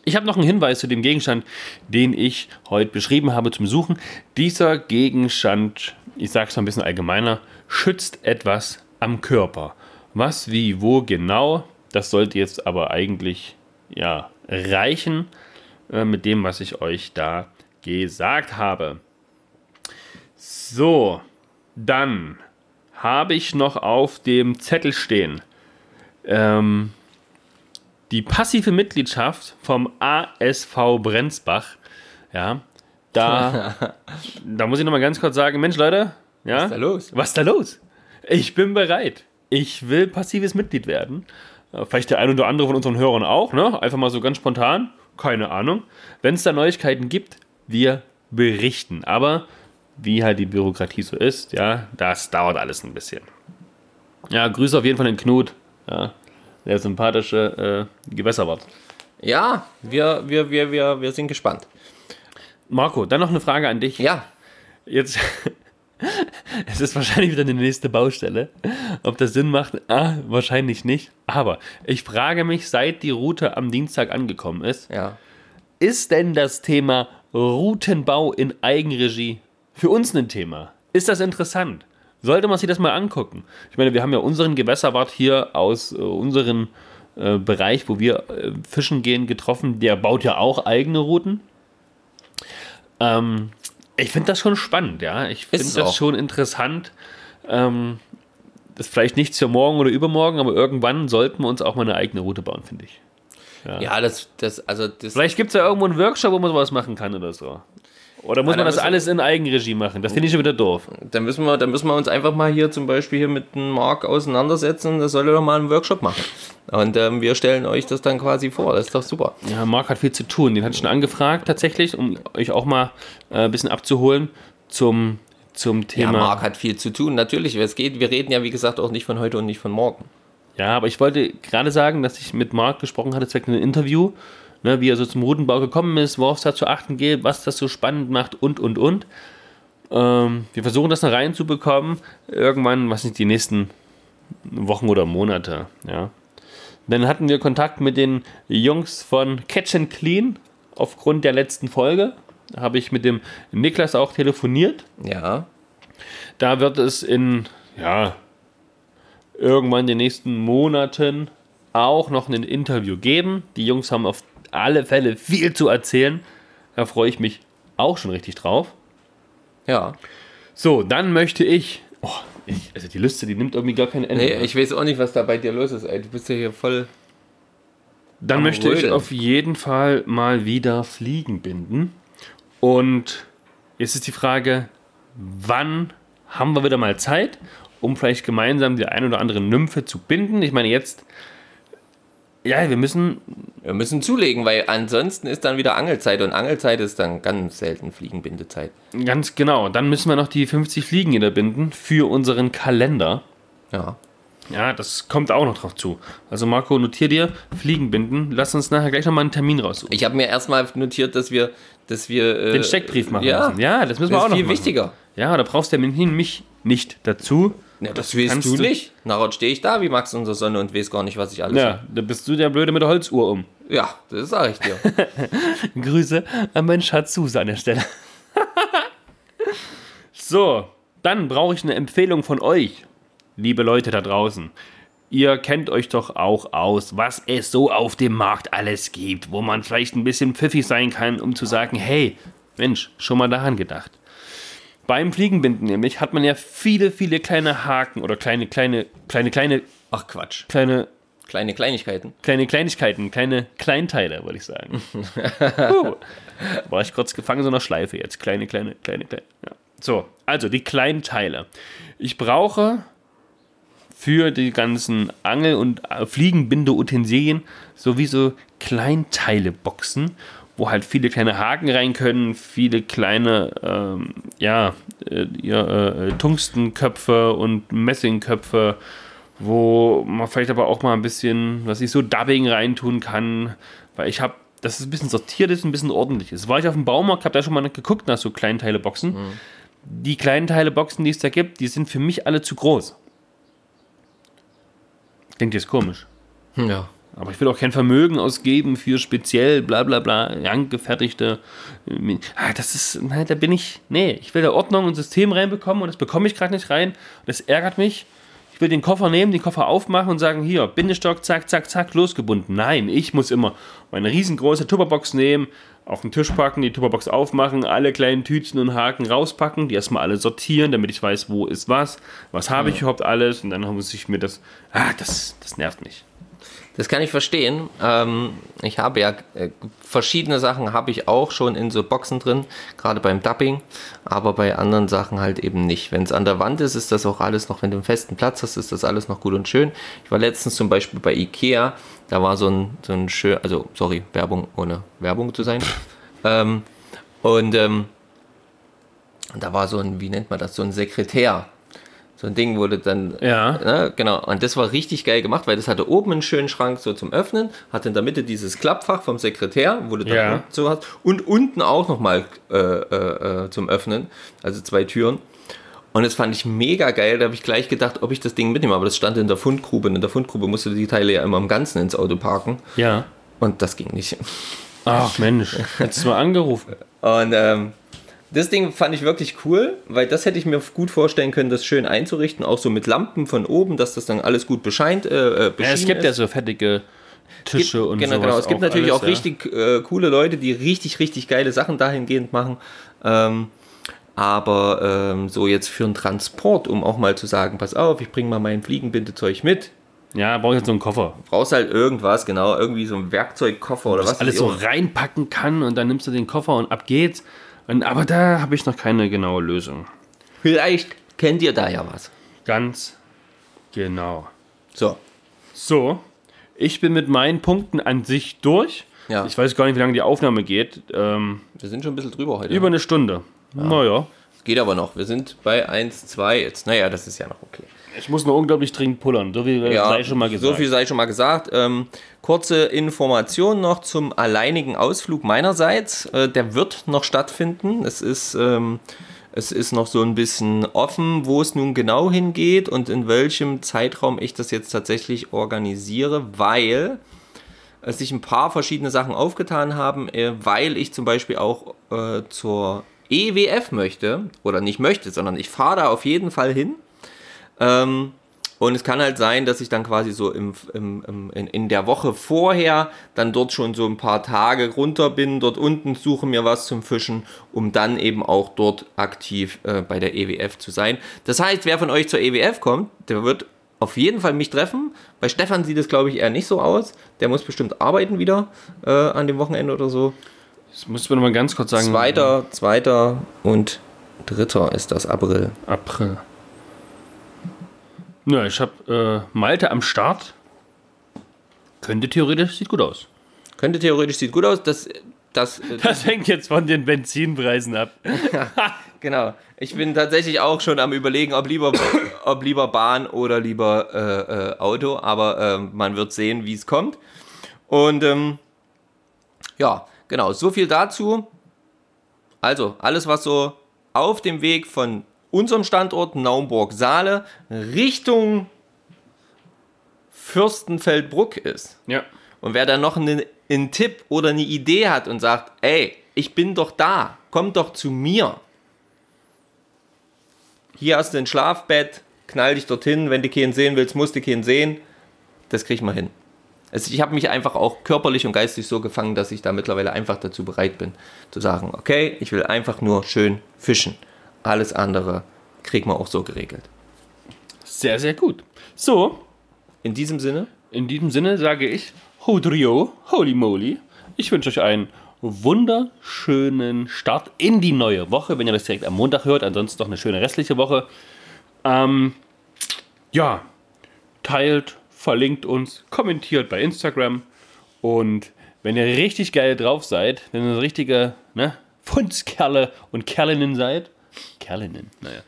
Ich habe noch einen Hinweis zu dem Gegenstand, den ich heute beschrieben habe zum Suchen. Dieser Gegenstand, ich sage es mal ein bisschen allgemeiner, schützt etwas am Körper. Was, wie, wo genau, das sollte jetzt aber eigentlich ja, reichen äh, mit dem, was ich euch da gesagt habe. So, dann habe ich noch auf dem Zettel stehen ähm, die passive Mitgliedschaft vom ASV Brenzbach. Ja, da, da muss ich noch mal ganz kurz sagen, Mensch Leute, ja, Was ist da los? Was ist da los? Ich bin bereit. Ich will passives Mitglied werden. Äh, Vielleicht der ein oder andere von unseren Hörern auch, ne? Einfach mal so ganz spontan. Keine Ahnung. Wenn es da Neuigkeiten gibt, wir berichten. Aber wie halt die Bürokratie so ist, ja, das dauert alles ein bisschen. Ja, Grüße auf jeden Fall den Knut. Ja, der sympathische äh, Gewässerwart. Ja, wir, wir, wir, wir, wir sind gespannt. Marco, dann noch eine Frage an dich. Ja, Jetzt, es ist wahrscheinlich wieder eine nächste Baustelle. Ob das Sinn macht, ah, wahrscheinlich nicht. Aber ich frage mich, seit die Route am Dienstag angekommen ist, ja. ist denn das Thema Routenbau in Eigenregie für uns ein Thema? Ist das interessant? Sollte man sich das mal angucken? Ich meine, wir haben ja unseren Gewässerwart hier aus äh, unserem äh, Bereich, wo wir äh, fischen gehen, getroffen. Der baut ja auch eigene Routen. Ähm, ich finde das schon spannend, ja. Ich finde das auch. schon interessant. Ähm, das ist vielleicht nicht für morgen oder übermorgen, aber irgendwann sollten wir uns auch mal eine eigene Route bauen, finde ich. Ja, das, das, also das. Vielleicht gibt es ja irgendwo einen Workshop, wo man sowas machen kann oder so. Oder muss Ja, man da das alles in Eigenregie machen? Das finde ich schon wieder doof. Da müssen, wir, da müssen wir uns einfach mal hier zum Beispiel hier mit dem Marc auseinandersetzen. Das soll er doch mal einen Workshop machen. Und ähm, wir stellen euch das dann quasi vor. Das ist doch super. Ja, Marc hat viel zu tun. Den hatte ich schon angefragt tatsächlich, um euch auch mal äh, ein bisschen abzuholen zum, zum Ja, Thema. Marc hat viel zu tun. Natürlich, es geht. Wir reden ja, wie gesagt, auch nicht von heute und nicht von morgen. Ja, aber ich wollte gerade sagen, dass ich mit Marc gesprochen hatte, zwecks einem Interview, ne, wie er so zum Routenbau gekommen ist, worauf es da zu achten geht, was das so spannend macht und, und, und. Ähm, wir versuchen das noch reinzubekommen, irgendwann, was nicht, die nächsten Wochen oder Monate, ja. Dann hatten wir Kontakt mit den Jungs von Catch and Clean aufgrund der letzten Folge. Da habe ich mit dem Niklas auch telefoniert. Ja. Da wird es in, ja, irgendwann in den nächsten Monaten auch noch ein Interview geben. Die Jungs haben auf alle Fälle viel zu erzählen. Da freue ich mich auch schon richtig drauf. Ja. So, dann möchte ich. Oh, ich also die Liste, die nimmt irgendwie gar kein Ende. Nee, ich weiß auch nicht, was da bei dir los ist, ey. Du bist ja hier voll. Dann möchte ich Rödeln. auf jeden Fall mal wieder Fliegen binden. Und jetzt ist die Frage, wann haben wir wieder mal Zeit, um vielleicht gemeinsam die ein oder andere Nymphe zu binden? Ich meine, jetzt, ja, wir müssen, Wir müssen zulegen, weil ansonsten ist dann wieder Angelzeit und Angelzeit ist dann ganz selten Fliegenbindezeit. ganz genau, dann müssen wir noch die 50 Fliegen wieder binden für unseren Kalender. Ja. Ja, das kommt auch noch drauf zu. Also Marco, notier dir, Fliegen binden. Lass uns nachher gleich nochmal einen Termin raussuchen. Ich habe mir erstmal notiert, dass wir, dass wir äh, Den Steckbrief machen ja, müssen. Ja, das müssen wir das auch ist noch viel machen. wichtiger. Ja, da brauchst du ja mich nicht dazu. Ja, das weißt kannst du nicht. Nachher stehe ich da wie Max unser Sonne und weiß gar nicht, was ich alles Ja, da bist du der Blöde mit der Holzuhr um. Ja, das sage ich dir. Grüße an meinen Schatz Suse an der Stelle. so, dann brauche ich eine Empfehlung von euch, liebe Leute da draußen. Ihr kennt euch doch auch aus, was es so auf dem Markt alles gibt, wo man vielleicht ein bisschen pfiffig sein kann, um zu sagen, hey, Mensch, schon mal daran gedacht. Beim Fliegenbinden nämlich hat man ja viele, viele kleine Haken oder kleine, kleine, kleine, kleine, Ach Quatsch. kleine, Kleine Kleinigkeiten. kleine Kleinigkeiten, kleine Kleinteile, würde ich sagen. Puh. War ich kurz gefangen so einer Schleife jetzt. Kleine, kleine, kleine, kleine. Ja. So, also die kleinen Teile. Ich brauche für die ganzen Angel- und äh, Fliegenbinde-Utensilien sowieso Kleinteile-Boxen, wo halt viele kleine Haken rein können, viele kleine, ähm, ja, äh, ja äh, Tungstenköpfe und Messingköpfe, wo man vielleicht aber auch mal ein bisschen, was ich so Dubbing reintun kann, weil ich habe, dass es ein bisschen sortiert ist, ein bisschen ordentlich ist. War ich auf dem Baumarkt, habe da schon mal geguckt nach so Kleinteile-Boxen. Die kleinen Teile-Boxen, die es da gibt, die sind für mich alle zu groß. Klingt jetzt komisch. Ja. Aber ich will auch kein Vermögen ausgeben für speziell bla bla bla angefertigte. äh, Ah, das ist, na, da bin ich. Nee, ich will da Ordnung und System reinbekommen und das bekomme ich gerade nicht rein. Und das ärgert mich. Ich will den Koffer nehmen, den Koffer aufmachen und sagen, hier, Bindestock, zack, zack, zack, losgebunden. Nein, ich muss immer meine riesengroße Tupperbox nehmen, auf den Tisch packen, die Tupperbox aufmachen, alle kleinen Tütchen und Haken rauspacken, die erstmal alle sortieren, damit ich weiß, wo ist was, was habe ich überhaupt alles und dann muss ich mir das, ah, das, das nervt mich. Das kann ich verstehen. Ähm, ich habe ja äh, verschiedene Sachen habe ich auch schon in so Boxen drin, gerade beim Dubbing, aber bei anderen Sachen halt eben nicht. Wenn es an der Wand ist, ist das auch alles noch, wenn du einen festen Platz hast, ist das alles noch gut und schön. Ich war letztens zum Beispiel bei Ikea, da war so ein, so ein schön, also sorry, Werbung ohne Werbung zu sein. ähm, und ähm, da war so ein, wie nennt man das, so ein Sekretär. So ein Ding wurde dann Ja. ja, genau. Und das war richtig geil gemacht, weil das hatte oben einen schönen Schrank so zum Öffnen, hatte in der Mitte dieses Klappfach vom Sekretär, wo du dann Ja. so hast, und unten auch nochmal äh, äh, äh, zum Öffnen, also zwei Türen. Und das fand ich mega geil, da habe ich gleich gedacht, ob ich das Ding mitnehme, aber das stand in der Fundgrube und in der Fundgrube musst du die Teile ja immer im Ganzen ins Auto parken Ja. und das ging nicht. Ach Mensch, hättest du mal angerufen. Und ähm, das Ding fand ich wirklich cool, weil das hätte ich mir gut vorstellen können, das schön einzurichten, auch so mit Lampen von oben, dass das dann alles gut bescheint. Äh, äh, Ja, es gibt ist. ja so fettige Tische gibt, und genau, sowas genau. Es gibt natürlich alles, auch richtig äh, coole Leute, die richtig, richtig geile Sachen dahingehend machen. Ähm, aber ähm, so jetzt für einen Transport, um auch mal zu sagen, pass auf, ich bringe mal mein Fliegenbindezeug mit, Ja, brauche ich jetzt so einen Koffer. brauchst halt irgendwas, genau, irgendwie so ein Werkzeugkoffer oder was. Was alles so reinpacken kann und dann nimmst du den Koffer und ab geht's. Und, aber da habe ich noch keine genaue Lösung. Vielleicht kennt ihr da ja was. Ganz genau. So. So, ich bin mit meinen Punkten an sich durch. Ja. Ich weiß gar nicht, wie lange die Aufnahme geht. Ähm, Wir sind schon ein bisschen drüber heute. über eine Stunde. Naja. Geht aber noch. Wir sind bei 1, 2 jetzt. Naja, das ist ja noch okay. Ich muss noch unglaublich dringend pullern. So wie Ja, sei schon mal gesagt. So viel sei schon mal gesagt. Ähm, kurze Information noch zum alleinigen Ausflug meinerseits. Äh, der wird noch stattfinden. Es ist, ähm, es ist noch so ein bisschen offen, wo es nun genau hingeht und in welchem Zeitraum ich das jetzt tatsächlich organisiere, weil es sich ein paar verschiedene Sachen aufgetan haben, äh, weil ich zum Beispiel auch äh, zur EWF möchte, oder nicht möchte, sondern ich fahre da auf jeden Fall hin. Ähm, und es kann halt sein, dass ich dann quasi so im, im, im, in, in der Woche vorher dann dort schon so ein paar Tage runter bin, dort unten suche mir was zum Fischen, um dann eben auch dort aktiv äh, bei der EWF zu sein. Das heißt, wer von euch zur EWF kommt, der wird auf jeden Fall mich treffen. Bei Stefan sieht es, glaube ich, eher nicht so aus. Der muss bestimmt arbeiten wieder äh, an dem Wochenende oder so. Das muss man mal ganz kurz sagen. Zweiter, zweiter und dritter ist das April. April. Ja, ich habe äh, Malte am Start. Könnte theoretisch, sieht gut aus. Könnte theoretisch, sieht gut aus. Das, das, äh, Das hängt jetzt von den Benzinpreisen ab. Genau. Ich bin tatsächlich auch schon am überlegen, ob lieber, ob lieber Bahn oder lieber äh, äh, Auto, aber ähm, man wird sehen, wie es kommt. Und ähm, ja, genau, so viel dazu. Also, alles, was so auf dem Weg von unserem Standort Naumburg-Saale Richtung Fürstenfeldbruck ist. Ja. Und wer da noch einen, einen Tipp oder eine Idee hat und sagt, ey, ich bin doch da, komm doch zu mir. Hier hast du ein Schlafbett, knall dich dorthin, wenn du keinen sehen willst, musst du keinen sehen. Das kriegt man hin. Also ich habe mich einfach auch körperlich und geistig so gefangen, dass ich da mittlerweile einfach dazu bereit bin, zu sagen, okay, ich will einfach nur schön fischen. Alles andere kriegen wir auch so geregelt. Sehr, sehr gut. So, In diesem Sinne, in diesem Sinne sage ich Hodrio, holy moly. Ich wünsche euch einen wunderschönen Start in die neue Woche, wenn ihr das direkt am Montag hört. Ansonsten noch eine schöne restliche Woche. Ähm, ja, teilt, verlinkt uns, kommentiert bei Instagram. Und wenn ihr richtig geil drauf seid, wenn ihr so richtige ne, Fundskerle und Kerlinnen seid, Kerlinnen, naja,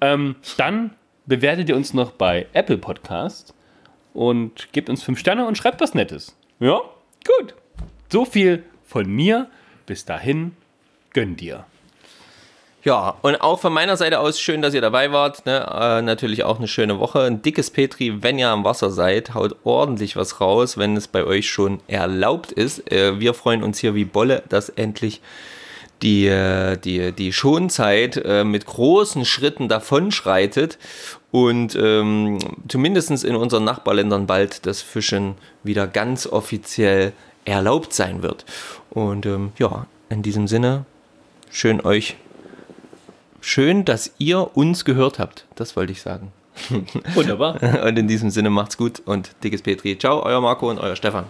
ähm, dann bewertet ihr uns noch bei Apple Podcast und gebt uns 5 Sterne und schreibt was Nettes. Ja, gut. So viel von mir. Bis dahin, gönn dir. Ja, und auch von meiner Seite aus schön, dass ihr dabei wart. Ne? Äh, natürlich auch eine schöne Woche. Ein dickes Petri, wenn ihr am Wasser seid, haut ordentlich was raus, wenn es bei euch schon erlaubt ist. Äh, wir freuen uns hier wie Bolle, dass endlich die, äh, die, die Schonzeit äh, mit großen Schritten davonschreitet und ähm, zumindest in unseren Nachbarländern bald das Fischen wieder ganz offiziell erlaubt sein wird. Und ähm, ja, in diesem Sinne, schön euch Schön, dass ihr uns gehört habt. Das wollte ich sagen. Wunderbar. Und in diesem Sinne macht's gut und dickes Petri. Ciao, euer Marco und euer Stefan.